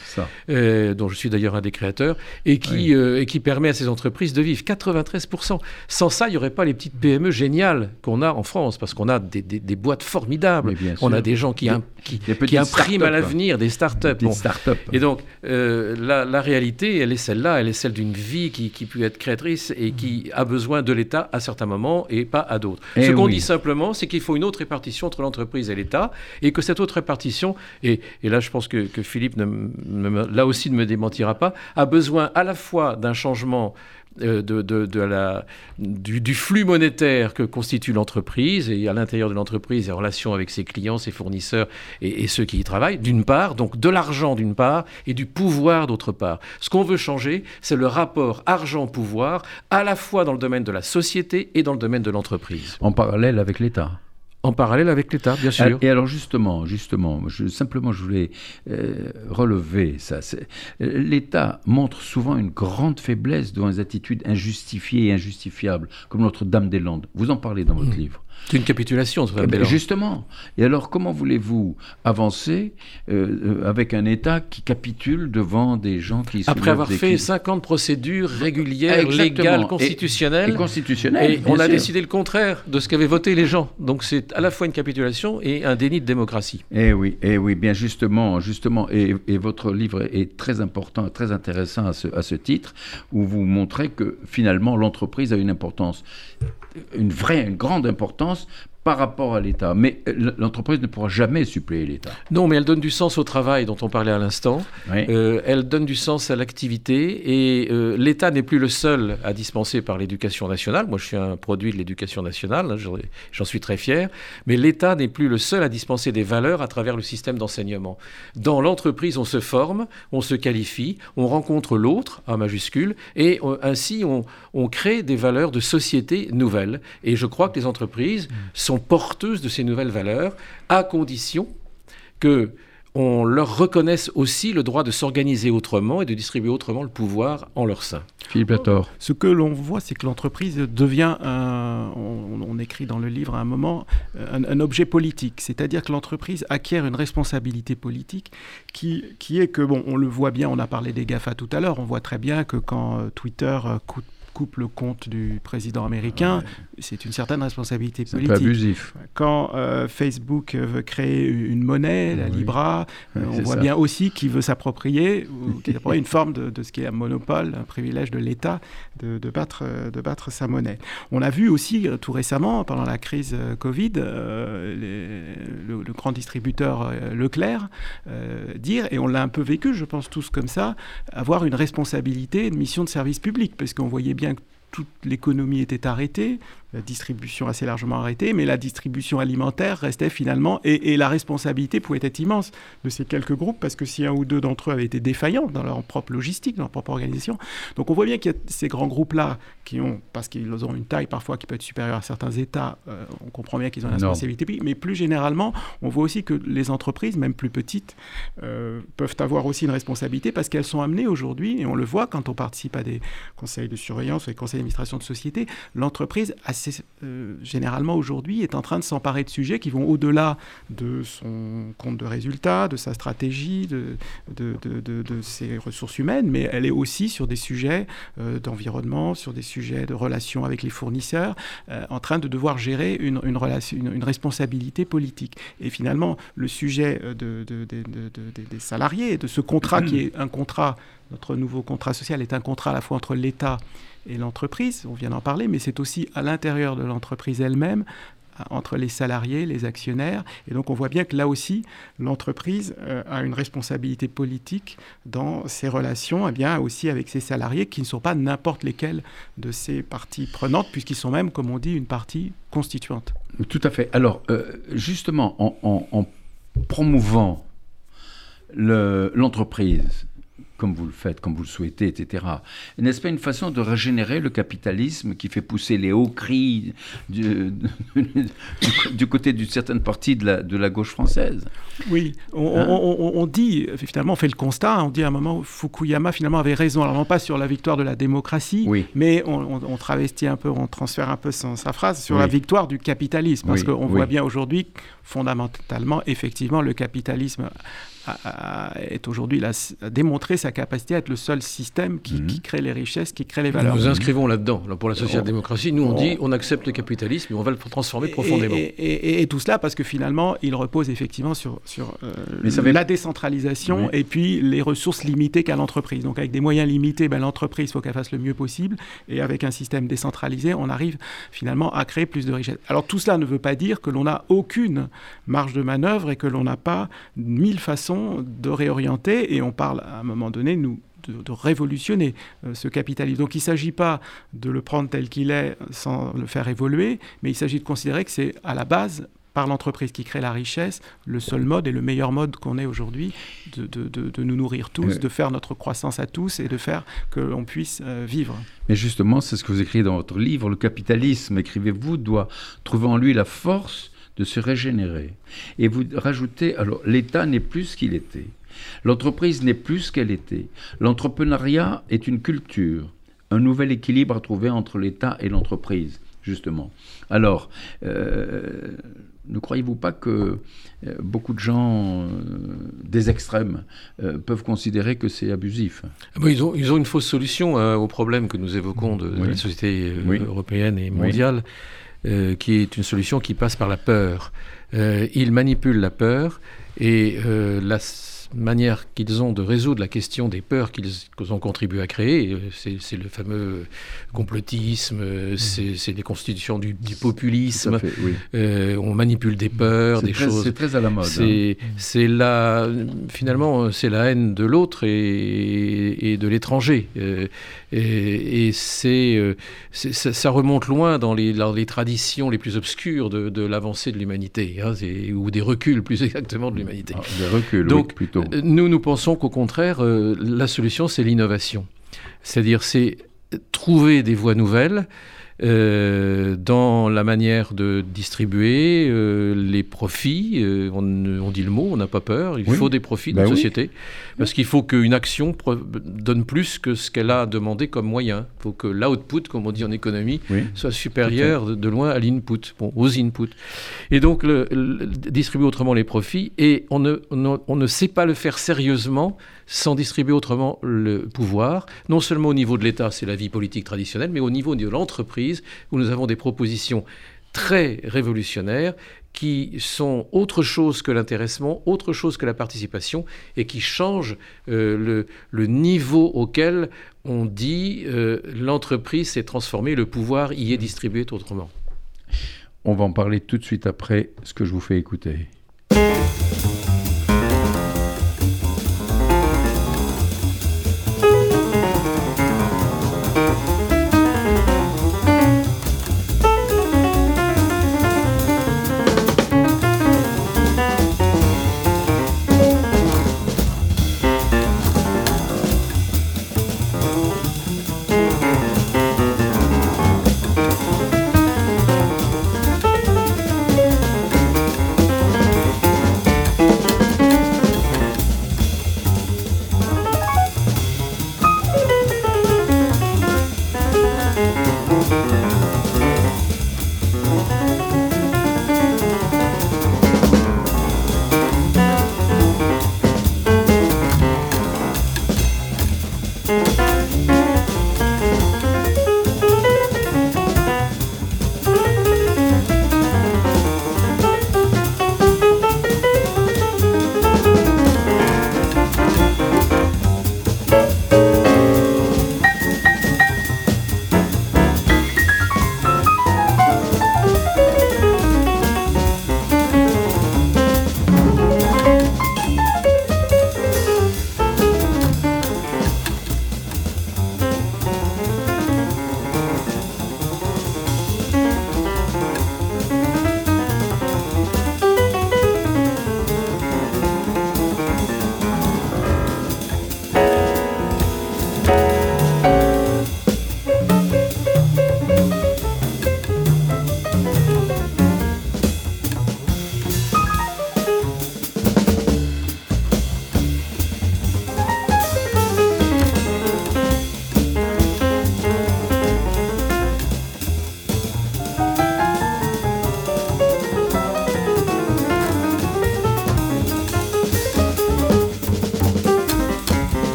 euh, dont je suis d'ailleurs un des créateurs, et qui, euh, et qui permet à ces entreprises de vivre. 93%. Sans ça, il n'y aurait pas les petites PME géniales qu'on a en France, parce qu'on a des, des, boîtes formidables. On a des gens qui, qui, qui impriment à l'avenir, des start-up. Des start Et donc, euh, la, la, réalité, elle est celle-là, elle est celle d'une vie qui, qui peut être créatrice et qui a besoin de l'État à certains moments et pas à d'autres. Eh Ce qu'on dit simplement, c'est qu'il faut une autre répartition entre l'entreprise et l'État et que cette autre répartition, et, et là je pense que, que Philippe, ne, là aussi ne me démentira pas, a besoin à la fois d'un changement euh, de, la, du, flux monétaire que constitue l'entreprise et à l'intérieur de l'entreprise, les relations avec ses clients, ses fournisseurs et, ceux qui y travaillent, d'une part, donc de l'argent d'une part et du pouvoir d'autre part. Ce qu'on veut changer, c'est le rapport argent-pouvoir à la fois dans le domaine de la société et dans le domaine de l'entreprise. En parallèle avec l'État en parallèle avec l'État, bien sûr. Et alors justement, justement, je, simplement, je voulais euh, relever ça. L'État montre souvent une grande faiblesse devant les attitudes injustifiées et injustifiables, comme Notre-Dame-des-Landes. Vous en parlez dans votre mmh. livre. C'est une capitulation, eh ben, Justement. Et alors, comment voulez-vous avancer euh, euh, avec un État qui capitule devant des gens qui... Après avoir fait 50 procédures régulières, légales, constitutionnelles. Et, constitutionnelles. Et on a décidé le contraire de ce qu'avaient voté les gens. Donc c'est à la fois une capitulation et un déni de démocratie. Eh oui, eh oui, bien justement, justement. Et, votre livre est très important, très intéressant à ce, à ce titre, où vous montrez que finalement l'entreprise a une importance une vraie, une grande importance par rapport à l'État. Mais euh, l'entreprise ne pourra jamais suppléer l'État. Non, mais elle donne du sens au travail dont on parlait à l'instant. Euh, elle donne du sens à l'activité et euh, l'État n'est plus le seul à dispenser par l'éducation nationale. Moi, je suis un produit de l'éducation nationale, hein, j'en suis très fier. Mais l'État n'est plus le seul à dispenser des valeurs à travers le système d'enseignement. Dans l'entreprise, on se forme, on se qualifie, on rencontre l'autre, à majuscule, et ainsi on, on crée des valeurs de société nouvelles. Et je crois que les entreprises sont porteuses de ces nouvelles valeurs, à condition que on leur reconnaisse aussi le droit de s'organiser autrement et de distribuer autrement le pouvoir en leur sein. Philippe Lator. Ce que l'on voit, c'est que l'entreprise devient, on, écrit dans le livre à un moment, un, objet politique. C'est-à-dire que l'entreprise acquiert une responsabilité politique qui, qui est que, bon, on le voit bien, on a parlé des GAFA tout à l'heure, on voit très bien que quand euh, Twitter euh, coûte coupe le compte du président américain, c'est une certaine responsabilité politique. C'est abusif. Quand euh, Facebook veut créer une monnaie, la Libra, euh, on voit bien aussi qu'il veut s'approprier, une forme de, ce qui est un monopole, un privilège de l'État de, battre, de battre sa monnaie. On a vu aussi euh, tout récemment, pendant la crise Covid, le, grand distributeur Leclerc dire, et on l'a un peu vécu, je pense tous comme ça, avoir une responsabilité, une mission de service public, parce qu'on voyait bien que toute l'économie était arrêtée, la distribution assez largement arrêtée, mais la distribution alimentaire restait finalement, et, la responsabilité pouvait être immense de ces quelques groupes, parce que si un ou deux d'entre eux avaient été défaillants dans leur propre logistique, dans leur propre organisation, donc on voit bien qu'il y a ces grands groupes-là qui ont, parce qu'ils ont une taille parfois qui peut être supérieure à certains États, euh, on comprend bien qu'ils ont une responsabilité, mais plus généralement, on voit aussi que les entreprises, même plus petites, euh, peuvent avoir aussi une responsabilité parce qu'elles sont amenées aujourd'hui, et on le voit quand on participe à des conseils de surveillance ou des conseils d'administration de société, l'entreprise, euh, généralement aujourd'hui, est en train de s'emparer de sujets qui vont au-delà de son compte de résultats, de sa stratégie, de, ses ressources humaines, mais elle est aussi sur des sujets d'environnement, sur des sujets de relations avec les fournisseurs, en train de devoir gérer une, une, une, responsabilité politique. Et finalement, le sujet euh, de, des salariés, de ce contrat qui est un contrat, notre nouveau contrat social est un contrat à la fois entre l'État et l'entreprise, on vient d'en parler, mais c'est aussi à l'intérieur de l'entreprise elle-même entre les salariés, les actionnaires. Et donc on voit bien que là aussi, l'entreprise euh, a une responsabilité politique dans ses relations, et eh bien aussi avec ses salariés, qui ne sont pas n'importe lesquels de ces parties prenantes, puisqu'ils sont même, comme on dit, une partie constituante. Tout à fait. Alors, euh, justement, en, en promouvant l'entreprise, comme vous le faites, comme vous le souhaitez, etc. N'est-ce pas une façon de régénérer le capitalisme qui fait pousser les hauts cris du, du, côté d'une certaine partie de la, de la gauche française? Oui, on, hein? on, dit, finalement, on fait le constat, on dit à un moment, Fukuyama finalement avait raison, alors non pas sur la victoire de la démocratie, mais on, travestit un peu, on transfère un peu sa phrase sur la victoire du capitalisme, parce qu'on voit bien aujourd'hui, fondamentalement, effectivement, le capitalisme est aujourd'hui a démontré sa capacité à être le seul système qui, mhm. crée les richesses, qui crée les valeurs. Nous nous inscrivons là-dedans. pour la social-démocratie, nous on, dit on accepte le capitalisme et on va le transformer profondément. Et, tout cela parce que finalement, il repose effectivement sur, sur euh, la décentralisation et puis les ressources limitées qu'a l'entreprise. Donc avec des moyens limités, ben, l'entreprise, il faut qu'elle fasse le mieux possible. Et avec un système décentralisé, on arrive finalement à créer plus de richesses. Alors tout cela ne veut pas dire que l'on n'a aucune marge de manœuvre et que l'on n'a pas mille façons de réorienter, et on parle à un moment donné, nous, de, révolutionner euh, ce capitalisme. Donc il ne s'agit pas de le prendre tel qu'il est sans le faire évoluer, mais il s'agit de considérer que c'est à la base par l'entreprise qui crée la richesse, le seul mode et le meilleur mode qu'on ait aujourd'hui de, de, nous nourrir tous, de faire notre croissance à tous et de faire que l'on puisse euh, vivre. Mais justement, c'est ce que vous écrivez dans votre livre, le capitalisme, écrivez-vous, doit trouver en lui la force de se régénérer. Et vous rajoutez, alors l'État n'est plus ce qu'il était. L'entreprise n'est plus ce qu'elle était. L'entrepreneuriat est une culture, un nouvel équilibre à trouver entre l'État et l'entreprise, justement. Alors, euh, ne croyez-vous pas que euh, beaucoup de gens euh, des extrêmes peuvent considérer que c'est abusif? Ah ils, ont, ils, ont, une fausse solution au problème que nous évoquons de, la société européenne et mondiale. Euh, qui est une solution qui passe par la peur. Euh, ils manipulent la peur et euh, la manière qu'ils ont de résoudre la question des peurs qu'ils ont contribué à créer. C'est le fameux complotisme, mmh. c'est des constitutions du, populisme. Euh, on manipule des peurs, des choses. C'est très à la mode. C'est hein. finalement, c'est la haine de l'autre et, de l'étranger. Euh, et, c'est, euh, ça, remonte loin dans les, les, traditions les plus obscures de, l'avancée de l'humanité, hein, ou des reculs plus [laughs] exactement de l'humanité. Ah, des reculs, Donc, plutôt. Nous, nous pensons qu'au contraire, euh, la solution, c'est l'innovation. C'est-à-dire, c'est trouver des voies nouvelles euh, dans la manière de distribuer euh, les profits. on, dit le mot, on n'a pas peur. Il faut des profits de la ben société. Parce qu'il faut qu'une action donne plus que ce qu'elle a demandé comme moyen. Il faut que l'output, comme on dit en économie, soit supérieur de, loin à l'input, bon, aux inputs. Et donc, le, distribuer autrement les profits. Et on ne, on ne sait pas le faire sérieusement sans distribuer autrement le pouvoir, non seulement au niveau de l'État, c'est la vie politique traditionnelle, mais au niveau de l'entreprise, où nous avons des propositions très révolutionnaires qui sont autre chose que l'intéressement, autre chose que la participation, et qui changent euh, le, niveau auquel on dit euh, l'entreprise s'est transformée, le pouvoir y est distribué autrement. On va en parler tout de suite après ce que je vous fais écouter.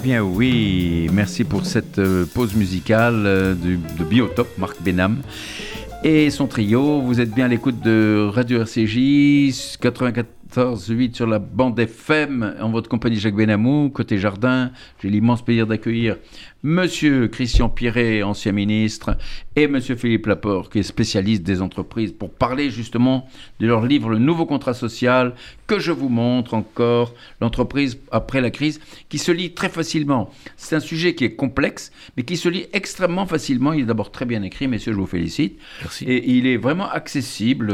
Bien oui, merci pour cette euh, pause musicale euh, de, Biotop, Marc Benham et son trio. Vous êtes bien à l'écoute de Radio RCJ 84 14-8 sur la bande FM, en votre compagnie Jacques Benamou, côté jardin. J'ai l'immense plaisir d'accueillir Monsieur Christian Piret, ancien ministre, et Monsieur Philippe Laporte, qui est spécialiste des entreprises, pour parler justement de leur livre Le nouveau contrat social, que je vous montre encore, l'entreprise après la crise, qui se lit très facilement. C'est un sujet qui est complexe, mais qui se lit extrêmement facilement. Il est d'abord très bien écrit, messieurs, je vous félicite. Merci. Et il est vraiment accessible.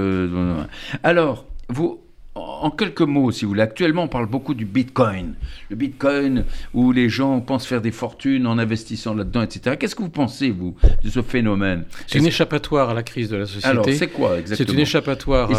Alors, vous, en quelques mots, si vous voulez, actuellement on parle beaucoup du Bitcoin. Le Bitcoin où les gens pensent faire des fortunes en investissant là-dedans, etc. Qu'est-ce que vous pensez, vous, de ce phénomène? C'est une échappatoire à la crise de la société. Alors, c'est quoi exactement C'est une échappatoire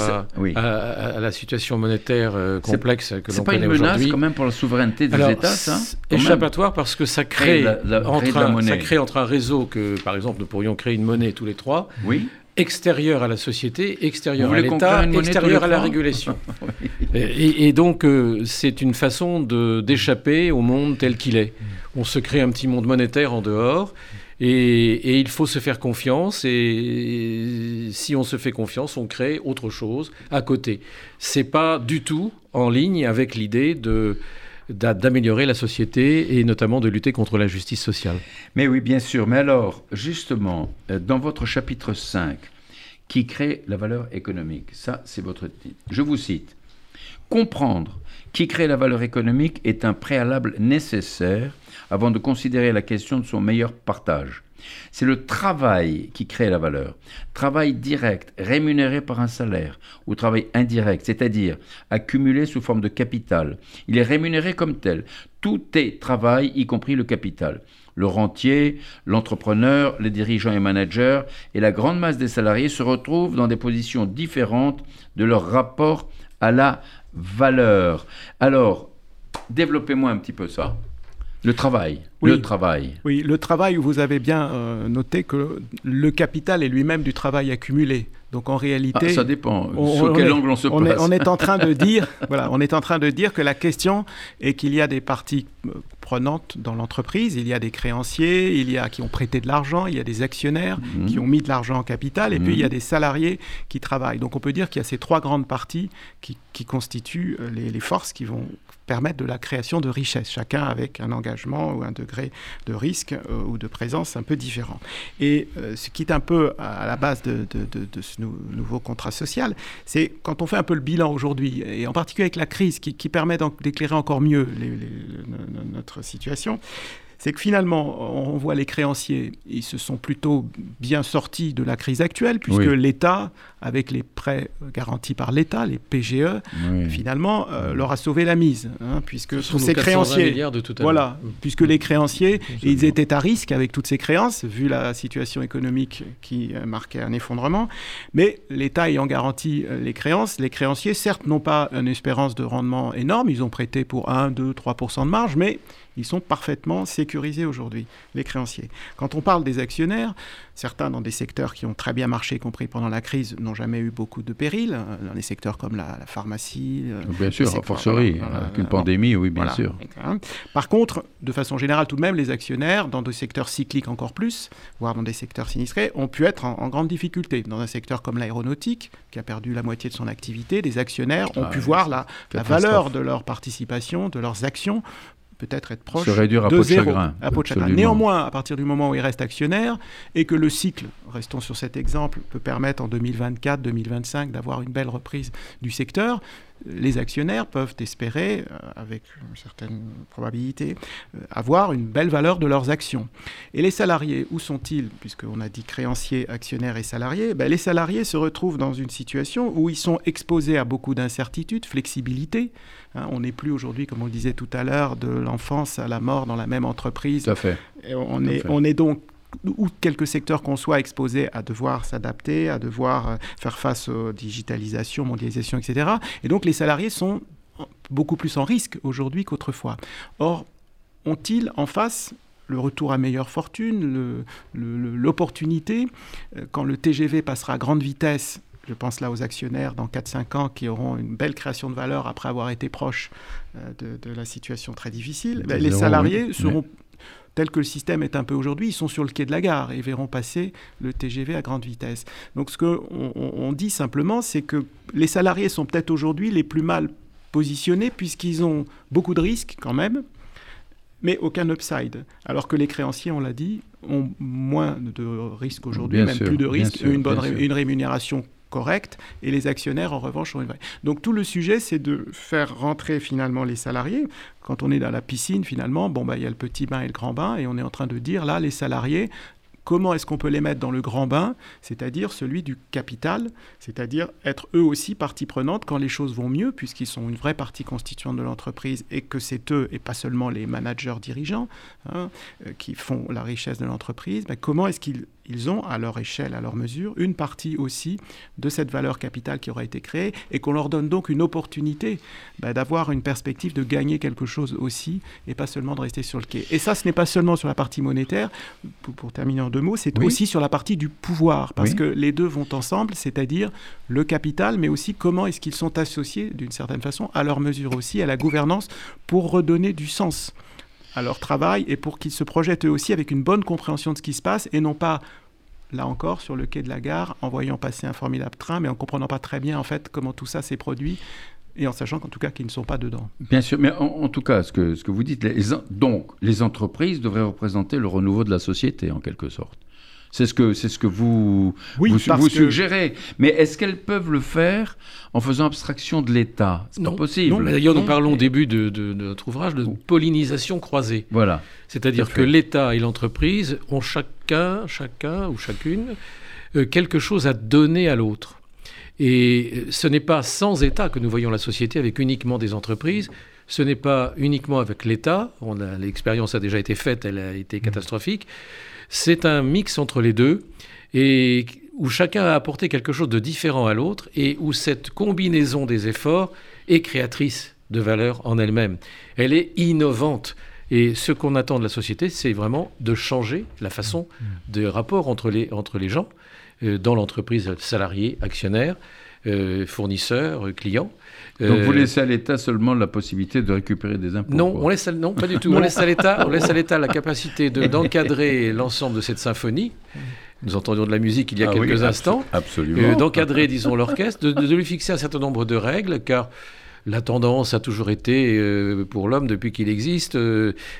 à, la situation monétaire euh, complexe que l'on connaît aujourd'hui. C'est pas une menace quand même pour la souveraineté des États, ça Échappatoire parce que ça crée, entre un, ça crée entre un réseau que, par exemple, nous pourrions créer une monnaie tous les trois. Oui extérieur à la société, extérieur à l'État, extérieur à la régulation. [laughs] et, donc, euh, c'est une façon d'échapper au monde tel qu'il est. On se crée un petit monde monétaire en dehors. Et, il faut se faire confiance. Et si on se fait confiance, on crée autre chose à côté. C'est pas du tout en ligne avec l'idée de d'améliorer la société et notamment de lutter contre l'injustice sociale. Mais oui, bien sûr. Mais alors, justement, euh, dans votre chapitre 5, qui crée la valeur économique, ça c'est votre titre. Je vous cite. Comprendre qui crée la valeur économique est un préalable nécessaire avant de considérer la question de son meilleur partage. C'est le travail qui crée la valeur. Travail direct, rémunéré par un salaire, ou travail indirect, c'est-à-dire accumulé sous forme de capital. Il est rémunéré comme tel. Tout est travail, y compris le capital. Le rentier, l'entrepreneur, les dirigeants et managers et la grande masse des salariés se retrouvent dans des positions différentes de leur rapport à la valeur. Alors, développez-moi un petit peu ça. Le travail. le travail. Oui, le travail, vous avez bien euh, noté que le capital est lui-même du travail accumulé. Donc en réalité, ah, ça dépend. sur quel angle on se on Est, on est en train de [laughs] dire, voilà, on est en train de dire que la question est qu'il y a des parties euh, prenantes dans l'entreprise, il y a des créanciers, il y a qui ont prêté de l'argent, il y a des actionnaires mhm. qui ont mis de l'argent en capital, et puis il y a mhm. des salariés qui travaillent. Donc on peut dire qu'il y a ces trois grandes parties qui, constituent euh, les, les forces qui vont permettre de la création de richesses, chacun avec un engagement ou un degré de risque euh, ou de présence un peu différent. Et euh, ce qui est un peu à la base de, ce nouveau contrat social, c'est quand on fait un peu le bilan aujourd'hui, et en particulier avec la crise qui, permet d'éclairer encore mieux notre situation, c'est que finalement, on voit les créanciers, ils se sont plutôt bien sortis de la crise actuelle, puisque l'État, avec les prêts garantis par l'État, les PGE, finalement, euh, leur a sauvé la mise, hein, puisque tous ces créanciers, de tout voilà, puisque les créanciers, ils étaient à risque avec toutes ces créances, vu la situation économique qui euh, marquait un effondrement, mais l'État ayant garanti euh, les créances, les créanciers, certes, n'ont pas une espérance de rendement énorme, ils ont prêté pour 1, 2, 3% de marge, mais ils sont parfaitement sécurisés aujourd'hui, les créanciers. Quand on parle des actionnaires, certains dans des secteurs qui ont très bien marché, y compris pendant la crise, n'ont jamais eu beaucoup de périls, hein, dans les secteurs comme la, pharmacie. Euh, bien sûr, a fortiori, avec une pandémie, oui, bien sûr. Par contre, de façon générale, tout de même, les actionnaires, dans des secteurs cycliques encore plus, voire dans des secteurs sinistrés, ont pu être en, grande difficulté. Dans un secteur comme l'aéronautique, qui a perdu la moitié de son activité, des actionnaires ont ah pu voir la, la valeur de leur participation, de leurs actions peut-être être proche de, zéro, à peau de chagrin. Néanmoins, à partir du moment où il reste actionnaire et que le cycle, restons sur cet exemple, peut permettre en 2024-2025 d'avoir une belle reprise du secteur, les actionnaires peuvent espérer, euh, avec une certaine probabilité, euh, avoir une belle valeur de leurs actions. Et les salariés, où sont-ils? Puisqu'on a dit créanciers, actionnaires et salariés, ben, les salariés se retrouvent dans une situation où ils sont exposés à beaucoup d'incertitudes, flexibilité. Hein. on n'est plus aujourd'hui, comme on le disait tout à l'heure, de l'enfance à la mort dans la même entreprise. Tout à fait. on, est, on est donc ou quelques secteurs qu'on soit exposés à devoir s'adapter, à devoir euh, faire face aux digitalisation, mondialisation, etc. Et donc les salariés sont beaucoup plus en risque aujourd'hui qu'autrefois. Or, ont-ils en face le retour à meilleure fortune, l'opportunité, euh, quand le TGV passera à grande vitesse je pense là aux actionnaires dans 4-5 ans qui auront une belle création de valeur après avoir été proches de, la situation très difficile. les salariés seront tel que le système est un peu aujourd'hui, ils sont sur le quai de la gare et verront passer le TGV à grande vitesse. Donc ce qu'on on dit simplement, c'est que les salariés sont peut-être aujourd'hui les plus mal positionnés puisqu'ils ont beaucoup de risques quand même, mais aucun upside. Alors que les créanciers, on l'a dit, ont moins de risques aujourd'hui, même plus de risques, une, bonne une rémunération correcte, et les actionnaires, en revanche, ont une vraie. Donc tout le sujet, c'est de faire rentrer finalement les salariés. Quand on est dans la piscine, finalement, bon, bah, il y a le petit bain et le grand bain, et on est en train de dire, là, les salariés, comment est-ce qu'on peut les mettre dans le grand bain, c'est-à-dire celui du capital, c'est-à-dire être eux aussi partie prenante quand les choses vont mieux, puisqu'ils sont une vraie partie constituante de l'entreprise et que c'est eux et pas seulement les managers dirigeants hein, euh, qui font la richesse de l'entreprise. Comment est-ce qu'ils ils ont, à leur échelle, à leur mesure, une partie aussi de cette valeur capitale qui aura été créée et qu'on leur donne donc une opportunité bah, d'avoir une perspective de gagner quelque chose aussi et pas seulement de rester sur le quai. Et ça, ce n'est pas seulement sur la partie monétaire, pour, terminer en deux mots, c'est aussi sur la partie du pouvoir, parce que les deux vont ensemble, c'est-à-dire le capital, mais aussi comment est-ce qu'ils sont associés, d'une certaine façon, à leur mesure aussi, à la gouvernance, pour redonner du sens à leur travail et pour qu'ils se projettent eux aussi avec une bonne compréhension de ce qui se passe et non pas là encore sur le quai de la gare en voyant passer un formidable train mais en comprenant pas très bien en fait comment tout ça s'est produit et en sachant qu'en tout cas qu'ils ne sont pas dedans. Bien sûr, mais en, tout cas, ce que, ce que vous dites, donc les entreprises devraient représenter le renouveau de la société en quelque sorte. C'est ce que, c'est ce que vous, vous, suggérez. Mais est-ce qu'elles peuvent le faire en faisant abstraction de l'État? C'est pas possible. D'ailleurs, nous parlons au début de, notre ouvrage de pollinisation croisée. Voilà. C'est-à-dire que l'État et l'entreprise ont chacun, chacun ou chacune euh, quelque chose à donner à l'autre. Et ce n'est pas sans État que nous voyons la société avec uniquement des entreprises. Ce n'est pas uniquement avec l'État. L'expérience a déjà été faite, elle a été catastrophique. C'est un mix entre les deux et où chacun a apporté quelque chose de différent à l'autre et où cette combinaison des efforts est créatrice de valeur en elle-même. Elle est innovante. Et ce qu'on attend de la société, c'est vraiment de changer la façon mm. de rapport entre les, entre les gens, euh, dans l'entreprise, salariés, actionnaires, euh, fournisseurs, clients. Donc vous euh, laissez à l'État seulement la possibilité de récupérer des impôts Non, on laisse non, pas du tout. on laisse à l'État, on laisse à l'État la capacité d'encadrer l'ensemble de cette symphonie. Nous entendions de la musique il y a ah quelques instants. Absolument. Euh, d'encadrer, disons, l'orchestre, de, lui fixer un certain nombre de règles, car la tendance a toujours été, euh, pour l'homme depuis qu'il existe,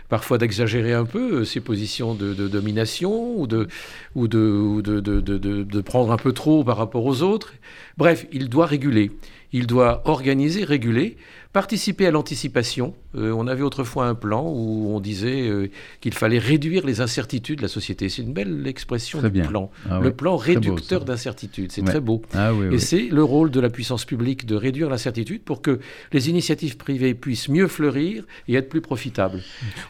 parfois d'exagérer un peu ses positions de, domination ou, de, ou, de, ou de, de, prendre un peu trop par rapport aux autres. Bref, il doit réguler. Il doit organiser, réguler, participer à l'anticipation. Euh, on avait autrefois un plan où on disait euh, qu'il fallait réduire les incertitudes de la société. C'est une belle expression du plan. Ah le plan réducteur d'incertitudes. C'est très beau. Ah et c'est le rôle de la puissance publique de réduire l'incertitude pour que les initiatives privées puissent mieux fleurir et être plus profitables.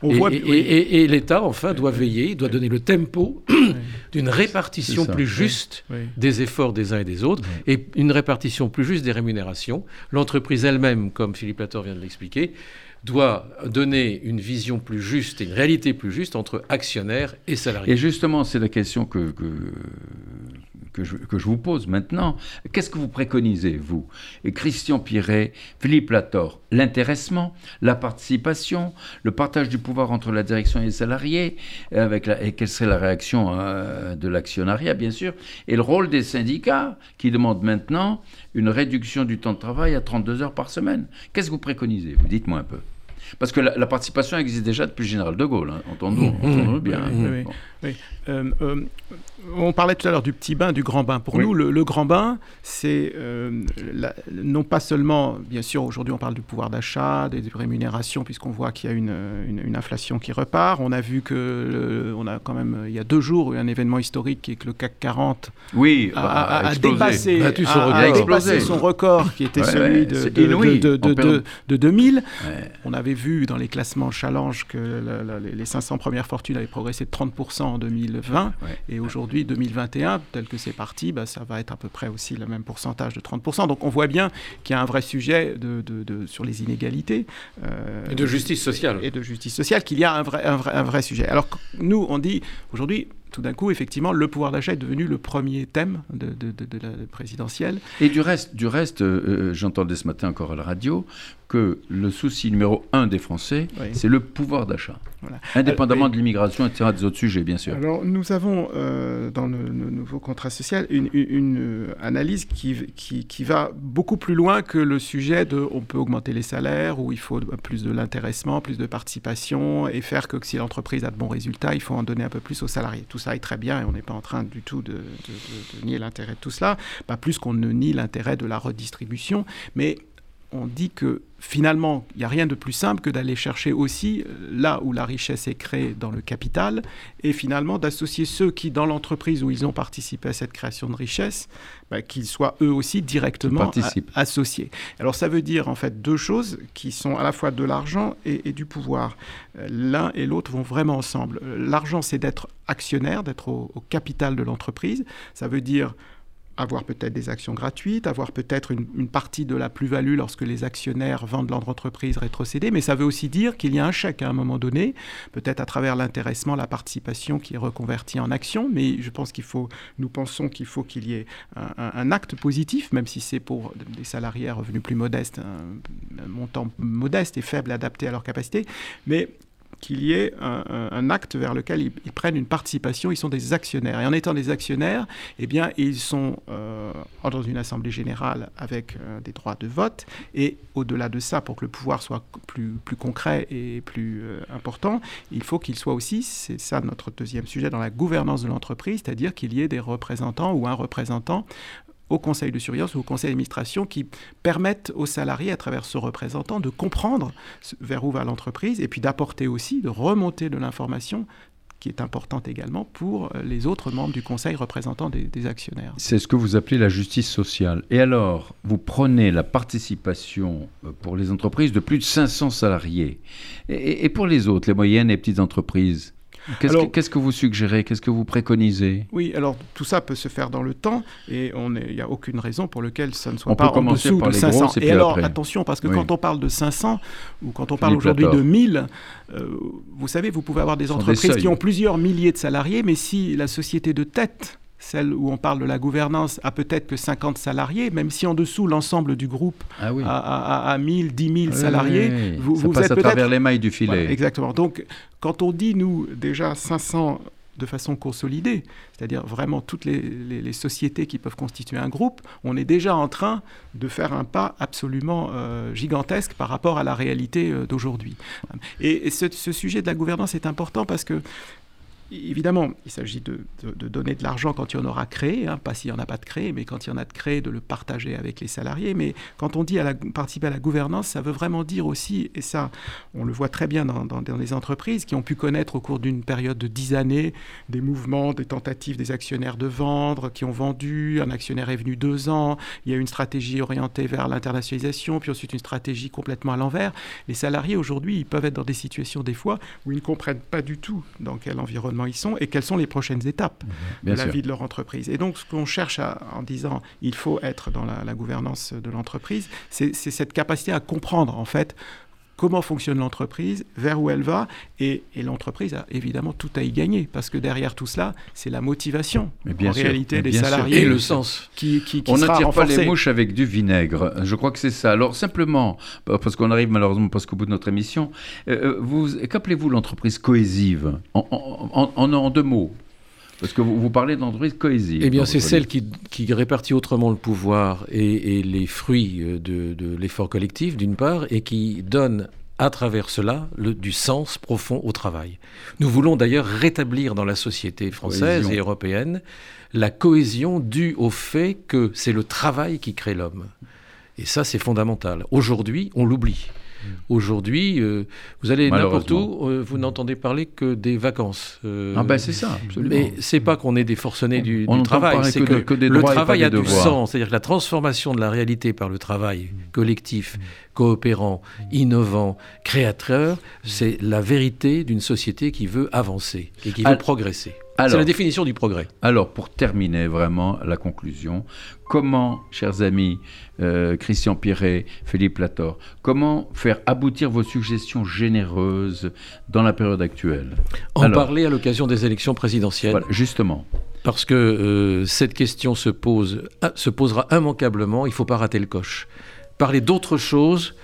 et, l'État, enfin, doit veiller, doit donner le tempo [clears throat] d'une répartition plus juste des efforts des uns et des autres et une répartition plus juste des rémunérations. L'entreprise elle-même, comme Philippe Lator vient de l'expliquer, doit donner une vision plus juste et une réalité plus juste entre actionnaires et salariés. Et justement, c'est la question que, que je, que je, vous pose maintenant. Qu'est-ce que vous préconisez, vous? Christian Piret, Philippe Lator L'intéressement, la participation, le partage du pouvoir entre la direction et les salariés, avec la, et quelle serait la réaction euh, de l'actionnariat, bien sûr, et le rôle des syndicats qui demandent maintenant une réduction du temps de travail à 32 heures par semaine. Qu'est-ce que vous préconisez? Vous dites-moi un peu. Parce que la, participation existe déjà depuis le général de Gaulle, hein. entendons, nous bien. Oui, euh, euh, on parlait tout à l'heure du petit bain, du grand bain. Pour nous, le, grand bain, c'est euh, non pas seulement, bien sûr, aujourd'hui on parle du pouvoir d'achat, des, rémunérations, puisqu'on voit qu'il y a une, une, inflation qui repart. On a vu que, on a quand même, il y a deux jours, eu un événement historique qui est que le CAC 40 oui, a, dépassé, son, record. qui était celui de, de, de, 2000. On avait vu dans les classements challenge que les 500 premières fortunes avaient progressé de 30% en 2020. Et aujourd'hui, 2021, tel que c'est parti, bah, ça va être à peu près aussi le même pourcentage de 30%. Donc on voit bien qu'il y a un vrai sujet de, de, sur les inégalités. Euh, et de justice sociale. Et de justice sociale, qu'il y a un vrai, un vrai, un vrai sujet. Alors nous, on dit aujourd'hui, tout d'un coup, effectivement, le pouvoir d'achat est devenu le premier thème de, la présidentielle. Et du reste, du reste euh, j'entendais ce matin encore à la radio que le souci numéro un des Français, c'est le pouvoir d'achat. Indépendamment de l'immigration, etc., des autres sujets, bien sûr. Alors, nous avons dans le, nouveau contrat social une, analyse qui, qui, qui, va beaucoup plus loin que le sujet de on peut augmenter les salaires ou il faut plus de l'intéressement, plus de participation et faire que si l'entreprise a de bons résultats, il faut en donner un peu plus aux salariés. Tout ça est très bien et on n'est pas en train du tout de, nier l'intérêt de tout cela, pas plus qu'on ne nie l'intérêt de la redistribution, mais on dit que finalement, il n'y a rien de plus simple que d'aller chercher aussi euh, là où la richesse est créée dans le capital et finalement d'associer ceux qui, dans l'entreprise où ils ont participé à cette création de richesse, bah, qu'ils soient eux aussi directement associés. Alors ça veut dire en fait deux choses qui sont à la fois de l'argent et, du pouvoir. Euh, l'un et l'autre vont vraiment ensemble. Euh, l'argent, c'est d'être actionnaire, d'être au capital de l'entreprise. Ça veut dire avoir peut-être des actions gratuites, avoir peut-être une, partie de la plus-value lorsque les actionnaires vendent leur entreprise rétrocédée, mais ça veut aussi dire qu'il y a un chèque à un moment donné, peut-être à travers l'intéressement, la participation qui est reconvertie en action, mais je pense qu'il faut, nous pensons qu'il faut qu'il y ait un, acte positif, même si c'est pour des salariés à revenus plus modestes, un, un montant modeste et faible adapté à leur capacité, mais qu'il y ait un, acte vers lequel ils, prennent une participation, ils sont des actionnaires. Et en étant des actionnaires, eh bien, ils sont euh, dans une assemblée générale avec euh, des droits de vote. Et au-delà de ça, pour que le pouvoir soit plus, concret et plus euh, important, il faut qu'il soit aussi, c'est ça notre deuxième sujet, dans la gouvernance de l'entreprise, c'est-à-dire qu'il y ait des représentants ou un représentant au conseil de surveillance ou au conseil d'administration qui permettent aux salariés, à travers ce représentant, de comprendre vers où va l'entreprise et puis d'apporter aussi, de remonter de l'information qui est importante également pour euh, les autres membres du conseil représentant des, actionnaires. C'est ce que vous appelez la justice sociale. Et alors, vous prenez la participation euh, pour les entreprises de plus de 500 salariés. et pour les autres, les moyennes et petites entreprises Qu'est-ce que, vous suggérez? Qu'est-ce que vous préconisez? Oui, alors tout ça peut se faire dans le temps et il n'y a aucune raison pour laquelle ça ne soit pas en dessous de 500. et, alors attention, parce que quand on parle de 500 ou quand on parle aujourd'hui de 1000, euh, vous savez, vous pouvez avoir des entreprises qui ont plusieurs milliers de salariés, mais si la société de tête celle où on parle de la gouvernance a peut-être que 50 salariés, même si en dessous l'ensemble du groupe ah a, a, 1000, 10 000 salariés. Vous, Ça passe à travers les mailles du filet. exactement. Donc quand on dit, nous, déjà 500 de façon consolidée, c'est-à-dire vraiment toutes les, sociétés qui peuvent constituer un groupe, on est déjà en train de faire un pas absolument euh, gigantesque par rapport à la réalité euh, d'aujourd'hui. Et, ce, ce, sujet de la gouvernance est important parce que Évidemment, il s'agit de, donner de l'argent quand il y en aura créé, hein, pas s'il n'y en a pas de créé, mais quand il y en a de créé, de le partager avec les salariés. Mais quand on dit à la, participer à la gouvernance, ça veut vraiment dire aussi, et ça, on le voit très bien dans, dans, les entreprises qui ont pu connaître au cours d'une période de dix années des mouvements, des tentatives des actionnaires de vendre, qui ont vendu, un actionnaire est venu deux ans, il y a une stratégie orientée vers l'internationalisation, puis ensuite une stratégie complètement à l'envers. Les salariés aujourd'hui, ils peuvent être dans des situations des fois où ils ne comprennent pas du tout dans quel environnement ils sont et quelles sont les prochaines étapes mhm. de la vie de leur entreprise. Et donc, ce qu'on cherche en disant il faut être dans la, la gouvernance de l'entreprise, c'est cette capacité à comprendre, en fait, comment fonctionne l'entreprise, vers où elle va, et, l'entreprise a évidemment tout à y gagner, parce que derrière tout cela, c'est la motivation, en réalité, des salariés. Et le sens. Qui, qui, On n'attire pas les mouches avec du vinaigre, je crois que c'est ça. Alors simplement, parce qu'on arrive malheureusement presque au bout de notre émission, euh, euh, qu'appelez-vous l'entreprise cohésive? En, en deux mots parce que vous, parlez d'entreprise cohésive. Eh bien, c'est celle qui, répartit autrement le pouvoir et, les fruits euh, de, l'effort collectif, d'une part, et qui donne à travers cela le, du sens profond au travail. Nous voulons d'ailleurs rétablir dans la société française et européenne la cohésion due au fait que c'est le travail qui crée l'homme. Et ça, c'est fondamental. Aujourd'hui, on l'oublie. Mm. Aujourd'hui, euh, vous allez n'importe où, euh, vous n'entendez parler que des vacances. Euh, ah ben c'est ça, absolument. Mais c'est pas qu'on est des forcenés du, travail, c'est que, le travail a du sens. C'est-à-dire que la transformation de la réalité par le travail mm. collectif, mm. coopérant, innovant, créateur, c'est la vérité d'une société qui veut avancer et qui veut progresser. C'est la définition du progrès. Alors, pour terminer vraiment la conclusion, comment, chers amis, euh, Christian Pierret, Philippe Lator, comment faire aboutir vos suggestions généreuses dans la période actuelle? En parler à l'occasion des élections présidentielles. Voilà, justement. Parce que euh, cette question se, pose, se posera immanquablement, il ne faut pas rater le coche. Parler d'autre chose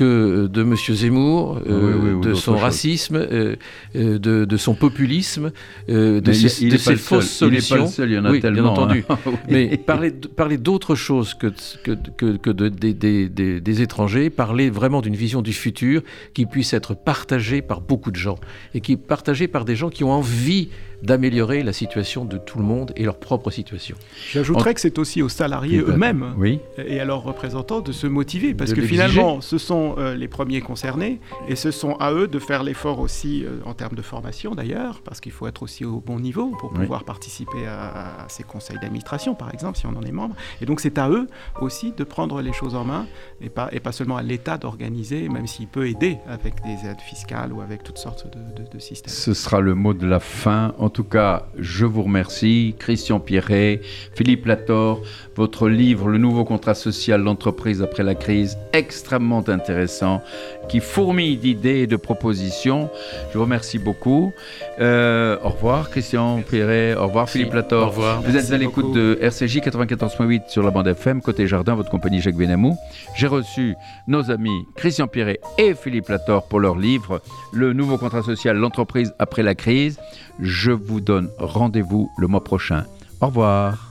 que de M. Zemmour, euh, de son racisme, euh, euh, de, son populisme, de ses, fausses solutions. Il n'est pas seul, il y en a tellement. Bien entendu. [laughs] Hein. Mais parler, parler d'autre chose que, que, que, de, des étrangers, parler vraiment d'une vision du futur qui puisse être partagée par beaucoup de gens et qui est partagée par des gens qui ont envie d'améliorer la situation de tout le monde et leur propre situation. J'ajouterais que c'est aussi aux salariés eux-mêmes et à leurs représentants de se motiver, parce que finalement, ce sont euh, les premiers concernés, et ce sont à eux de faire l'effort aussi euh, en termes de formation d'ailleurs, parce qu'il faut être aussi au bon niveau pour pouvoir participer à, ces conseils d'administration, par exemple, si on en est membre. Et donc c'est à eux aussi de prendre les choses en main, et pas, et pas seulement à l'État d'organiser, même s'il peut aider avec des aides fiscales ou avec toutes sortes de, de systèmes. Ce sera le mot de la fin. En tout cas, je vous remercie, Christian Pierret, Philippe Lator, votre livre Le nouveau contrat social, l'entreprise après la crise, extrêmement intéressant, qui fourmille d'idées et de propositions. Je vous remercie beaucoup. Euh, au revoir, Christian Pierret. Au revoir, Philippe Lator. Au revoir. Vous êtes à l'écoute de RCJ 94.8 sur la bande FM, côté jardin, votre compagnie Jacques Benamou. J'ai reçu nos amis Christian Pierret et Philippe Lator pour leur livre Le nouveau contrat social, l'entreprise après la crise. Je vous donne rendez-vous le mois prochain. Au revoir.